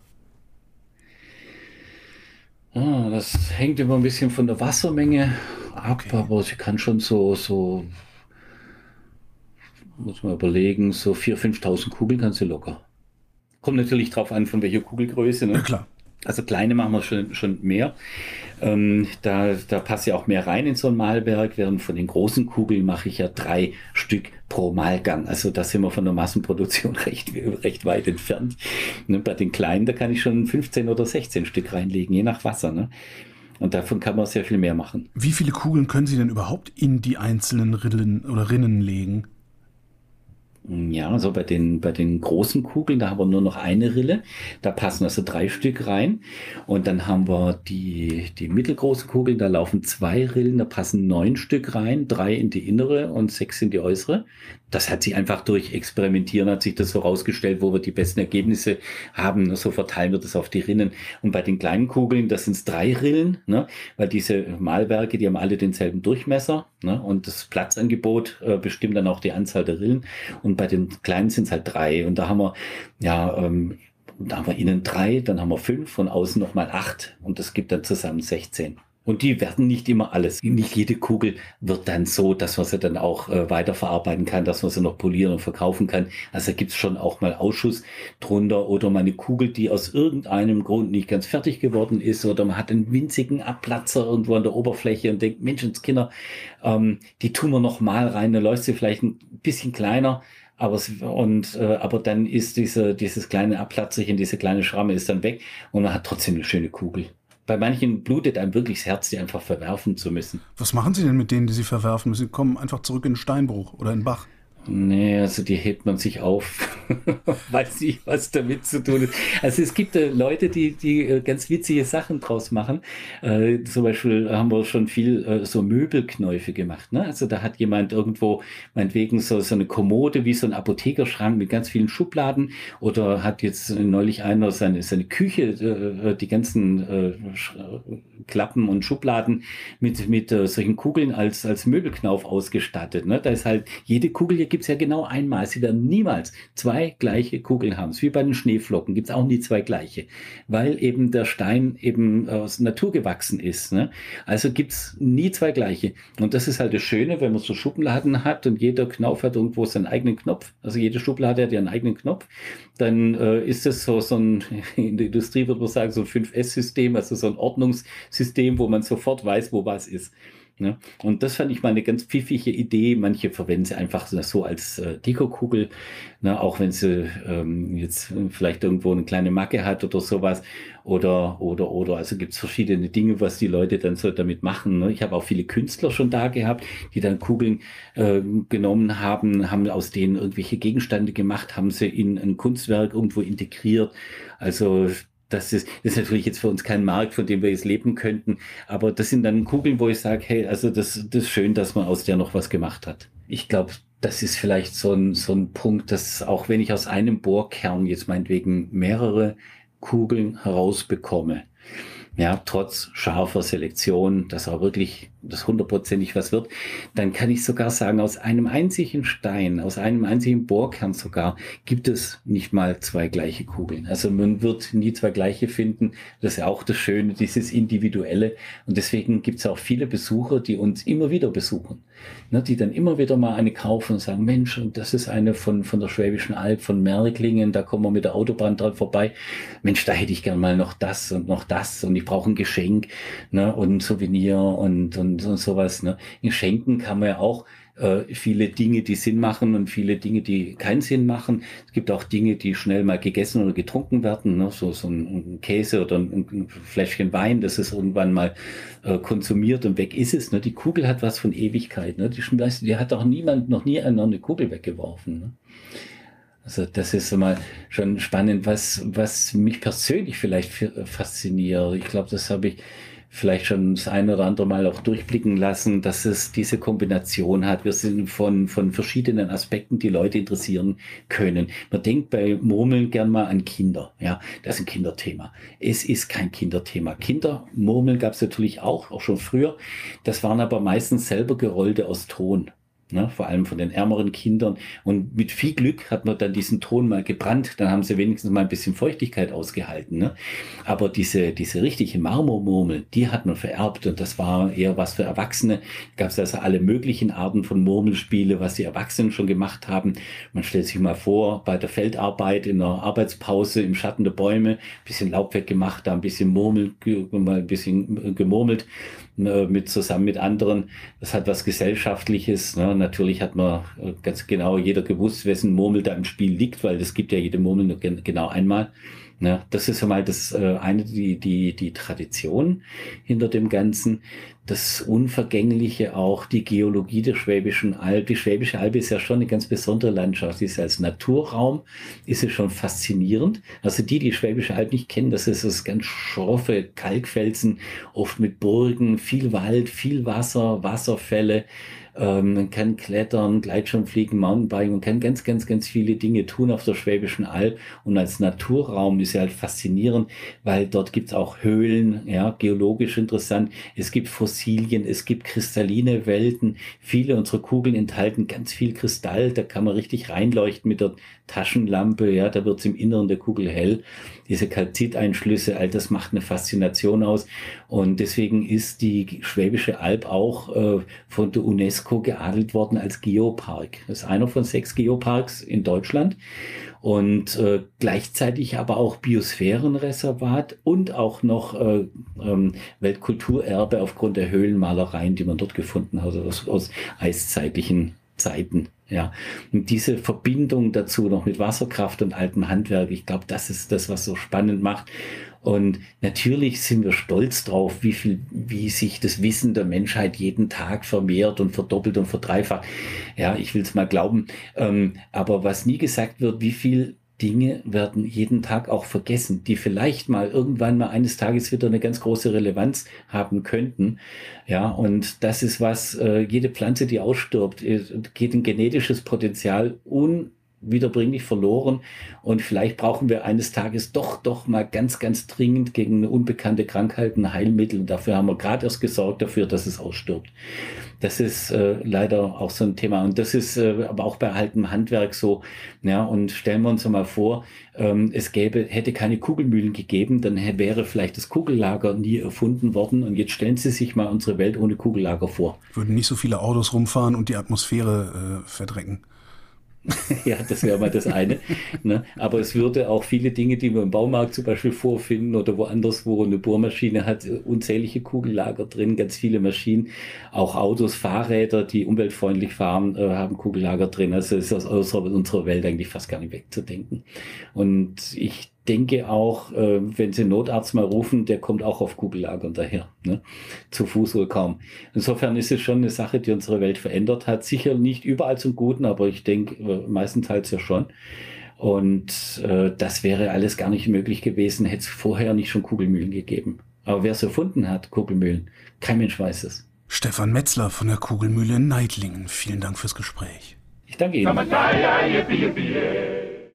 Ah, das hängt immer ein bisschen von der Wassermenge ab, okay. aber sie kann schon so, so, muss man überlegen, so 4.000, 5.000 Kugeln kann sie locker. Kommt natürlich drauf an, von welcher Kugelgröße. Ne? Ja, klar. Also kleine machen wir schon, schon mehr. Ähm, da, da passt ja auch mehr rein in so ein Malwerk, während von den großen Kugeln mache ich ja drei Stück pro Malgang. Also da sind wir von der Massenproduktion recht, recht weit entfernt. Ne, bei den kleinen, da kann ich schon 15 oder 16 Stück reinlegen, je nach Wasser. Ne? Und davon kann man sehr viel mehr machen. Wie viele Kugeln können Sie denn überhaupt in die einzelnen Rillen oder Rinnen legen? Ja, also bei den, bei den großen Kugeln, da haben wir nur noch eine Rille. Da passen also drei Stück rein. Und dann haben wir die, die mittelgroßen Kugeln, da laufen zwei Rillen, da passen neun Stück rein, drei in die innere und sechs in die äußere das hat sich einfach durch Experimentieren hat sich das so rausgestellt, wo wir die besten Ergebnisse haben. So verteilen wir das auf die Rinnen. Und bei den kleinen Kugeln, das sind drei Rillen, ne? weil diese Malwerke, die haben alle denselben Durchmesser. Ne? Und das Platzangebot äh, bestimmt dann auch die Anzahl der Rillen. Und bei den kleinen sind es halt drei. Und da haben wir, ja, ähm, da haben wir innen drei, dann haben wir fünf, von außen nochmal acht. Und das gibt dann zusammen 16. Und die werden nicht immer alles. Nicht jede Kugel wird dann so, dass man sie dann auch äh, weiterverarbeiten kann, dass man sie noch polieren und verkaufen kann. Also gibt es schon auch mal Ausschuss drunter oder mal eine Kugel, die aus irgendeinem Grund nicht ganz fertig geworden ist oder man hat einen winzigen Abplatzer irgendwo an der Oberfläche und denkt, Menschenskinder, ähm, die tun wir noch mal rein, dann läuft sie vielleicht ein bisschen kleiner. Aber, und, äh, aber dann ist diese, dieses kleine Abplatzerchen, diese kleine Schramme ist dann weg und man hat trotzdem eine schöne Kugel bei manchen blutet einem wirklich das Herz, die einfach verwerfen zu müssen. Was machen Sie denn mit denen, die Sie verwerfen müssen? Sie kommen einfach zurück in den Steinbruch oder in den Bach. Nee, also die hebt man sich auf. Weiß nicht, was damit zu tun ist. Also es gibt äh, Leute, die, die äh, ganz witzige Sachen draus machen. Äh, zum Beispiel haben wir schon viel äh, so Möbelknäufe gemacht. Ne? Also da hat jemand irgendwo meinetwegen so, so eine Kommode wie so ein Apothekerschrank mit ganz vielen Schubladen oder hat jetzt neulich einer seine, seine Küche, äh, äh die ganzen Klappen und Schubladen mit, mit solchen Kugeln als, als Möbelknauf ausgestattet. Ne? Da ist halt jede Kugel gibt es ja genau einmal. Sie werden niemals zwei gleiche Kugeln haben. wie bei den Schneeflocken gibt es auch nie zwei gleiche, weil eben der Stein eben aus Natur gewachsen ist. Ne? Also gibt es nie zwei gleiche. Und das ist halt das Schöne, wenn man so Schubladen hat und jeder Knauf hat irgendwo seinen eigenen Knopf. Also jede Schublade hat einen eigenen Knopf. Dann äh, ist es so, so ein, in der Industrie würde man sagen, so ein 5S-System, also so ein Ordnungssystem, wo man sofort weiß, wo was ist. Ne? Und das fand ich mal eine ganz pfiffige Idee. Manche verwenden sie einfach so als äh, Dekokugel, ne? auch wenn sie ähm, jetzt vielleicht irgendwo eine kleine Macke hat oder sowas. Oder, oder, oder. Also gibt es verschiedene Dinge, was die Leute dann so damit machen. Ne? Ich habe auch viele Künstler schon da gehabt, die dann Kugeln äh, genommen haben, haben aus denen irgendwelche Gegenstände gemacht, haben sie in ein Kunstwerk irgendwo integriert. Also das ist, das ist natürlich jetzt für uns kein Markt, von dem wir jetzt leben könnten. Aber das sind dann Kugeln, wo ich sage, hey, also das, das ist schön, dass man aus der noch was gemacht hat. Ich glaube, das ist vielleicht so ein, so ein Punkt, dass auch wenn ich aus einem Bohrkern jetzt meinetwegen mehrere Kugeln herausbekomme, ja, trotz scharfer Selektion, dass auch wirklich das hundertprozentig was wird, dann kann ich sogar sagen, aus einem einzigen Stein, aus einem einzigen Bohrkern sogar, gibt es nicht mal zwei gleiche Kugeln. Also man wird nie zwei gleiche finden. Das ist ja auch das Schöne, dieses Individuelle. Und deswegen gibt es auch viele Besucher, die uns immer wieder besuchen, ne, die dann immer wieder mal eine kaufen und sagen, Mensch, und das ist eine von, von der Schwäbischen Alb, von Merklingen, da kommen wir mit der Autobahn dran vorbei. Mensch, da hätte ich gern mal noch das und noch das und ich brauche ein Geschenk ne, und ein Souvenir und, und, und sowas. Ne. In Schenken kann man ja auch äh, viele Dinge, die Sinn machen und viele Dinge, die keinen Sinn machen. Es gibt auch Dinge, die schnell mal gegessen oder getrunken werden, ne? so, so ein, Käse oder ein, ein, Fläschchen Wein, das ist irgendwann mal äh, konsumiert und weg ist es. Ne? Die Kugel hat was von Ewigkeit. Ne? Die, die hat auch niemand, noch nie eine Kugel weggeworfen. Ne? Also das ist mal schon spannend, was, was mich persönlich vielleicht fasziniert. Ich glaube, das habe ich vielleicht schon das ein oder andere Mal auch durchblicken lassen, dass es diese Kombination hat. Wir sind von, von verschiedenen Aspekten, die Leute interessieren können. Man denkt bei Murmeln gern mal an Kinder. Ja, das ist ein Kinderthema. Es ist kein Kinderthema. Kindermurmeln gab es natürlich auch, auch schon früher. Das waren aber meistens selber gerollte aus Ton ne, vor allem von den ärmeren Kindern. Und mit viel Glück hat man dann diesen Ton mal gebrannt, dann haben sie wenigstens mal ein bisschen Feuchtigkeit ausgehalten. Ne? Aber diese, diese richtige Marmormurmel, die hat man vererbt und das war eher was für Erwachsene. Gab es also alle möglichen Arten von Murmelspiele, was die Erwachsenen schon gemacht haben. Man stellt sich mal vor, bei der Feldarbeit in der Arbeitspause im Schatten der Bäume, bisschen Laub weggemacht, da ein bisschen Murmel, ein bisschen gemurmelt Ne, mit zusammen mit anderen. Das hat was Gesellschaftliches. Ne? Natürlich hat man äh, ganz genau jeder gewusst, wessen Murmel da im Spiel liegt, weil es gibt ja jede Murmel nur genau einmal. Ne? Das ist einmal das äh, eine, die, die, die Tradition hinter dem Ganzen. Das Unvergängliche auch, die Geologie der Schwäbischen Alb. Die Schwäbische Alb ist ja schon eine ganz besondere Landschaft. Sie ist als Naturraum, ist es schon faszinierend. Also die, die Schwäbische Alb nicht kennen, das ist das ganz schroffe Kalkfelsen, oft mit Burgen, viel Wald, viel Wasser, Wasserfälle. Ähm, man kann klettern, Gleitschirmfliegen, Mountainbiken, man kann ganz, ganz, ganz viele Dinge tun auf der Schwäbischen Alb. Und als Naturraum ist ja halt faszinierend, weil dort gibt's auch Höhlen, ja, geologisch interessant. Es gibt Fossilien, es gibt kristalline Welten. Viele unserer Kugeln enthalten ganz viel Kristall. Da kann man richtig reinleuchten mit der Taschenlampe. Ja, da wird's im Inneren der Kugel hell. Diese Kalziteinschlüsse, all das macht eine Faszination aus. Und deswegen ist die Schwäbische Alb auch äh, von der UNESCO UNESCO geadelt worden als Geopark. Das ist einer von sechs Geoparks in Deutschland und äh, gleichzeitig aber auch Biosphärenreservat und auch noch äh, ähm, Weltkulturerbe aufgrund der Höhlenmalereien, die man dort gefunden hat, aus, aus eiszeitlichen Zeiten. Ja, und diese Verbindung dazu noch mit Wasserkraft und altem Handwerk, ich glaube, das ist das, was so spannend macht. Und natürlich sind wir stolz drauf, wie viel, wie sich das Wissen der Menschheit jeden Tag vermehrt und verdoppelt und verdreifacht. Ja, ich will es mal glauben. Ähm, aber was nie gesagt wird, wie viel Dinge werden jeden Tag auch vergessen, die vielleicht mal irgendwann mal eines Tages wieder eine ganz große Relevanz haben könnten. Ja, und das ist was, äh, jede Pflanze, die ausstirbt, äh, geht ein genetisches Potenzial un wiederbringlich verloren. Und vielleicht brauchen wir eines Tages doch, doch mal ganz, ganz dringend gegen eine unbekannte Krankheit ein Heilmittel. Und dafür haben wir gerade erst gesorgt dafür, dass es ausstirbt. Das ist äh, leider auch so ein Thema. Und das ist äh, aber auch bei altem Handwerk so. Ja, und stellen wir uns mal vor, ähm, es gäbe, hätte keine Kugelmühlen gegeben, dann wäre vielleicht das Kugellager nie erfunden worden. Und jetzt stellen Sie sich mal unsere Welt ohne Kugellager vor. Würden nicht so viele Autos rumfahren und die Atmosphäre äh, verdrecken. ja, das wäre mal das eine. ne? Aber es würde auch viele Dinge, die wir im Baumarkt zum Beispiel vorfinden oder woanders, wo eine Bohrmaschine hat, unzählige Kugellager drin, ganz viele Maschinen, auch Autos, Fahrräder, die umweltfreundlich fahren, äh, haben Kugellager drin. Also ist aus unserer Welt eigentlich fast gar nicht wegzudenken. Und ich denke auch, äh, wenn Sie Notarzt mal rufen, der kommt auch auf Kugellagern daher. Ne? Zu Fuß wohl kaum. Insofern ist es schon eine Sache, die unsere Welt verändert hat. Sicher nicht überall zum Guten, aber ich denke äh, meistenteils ja schon. Und äh, das wäre alles gar nicht möglich gewesen, hätte es vorher nicht schon Kugelmühlen gegeben. Aber wer es erfunden hat, Kugelmühlen, kein Mensch weiß es. Stefan Metzler von der Kugelmühle in Neidlingen. Vielen Dank fürs Gespräch. Ich danke Ihnen.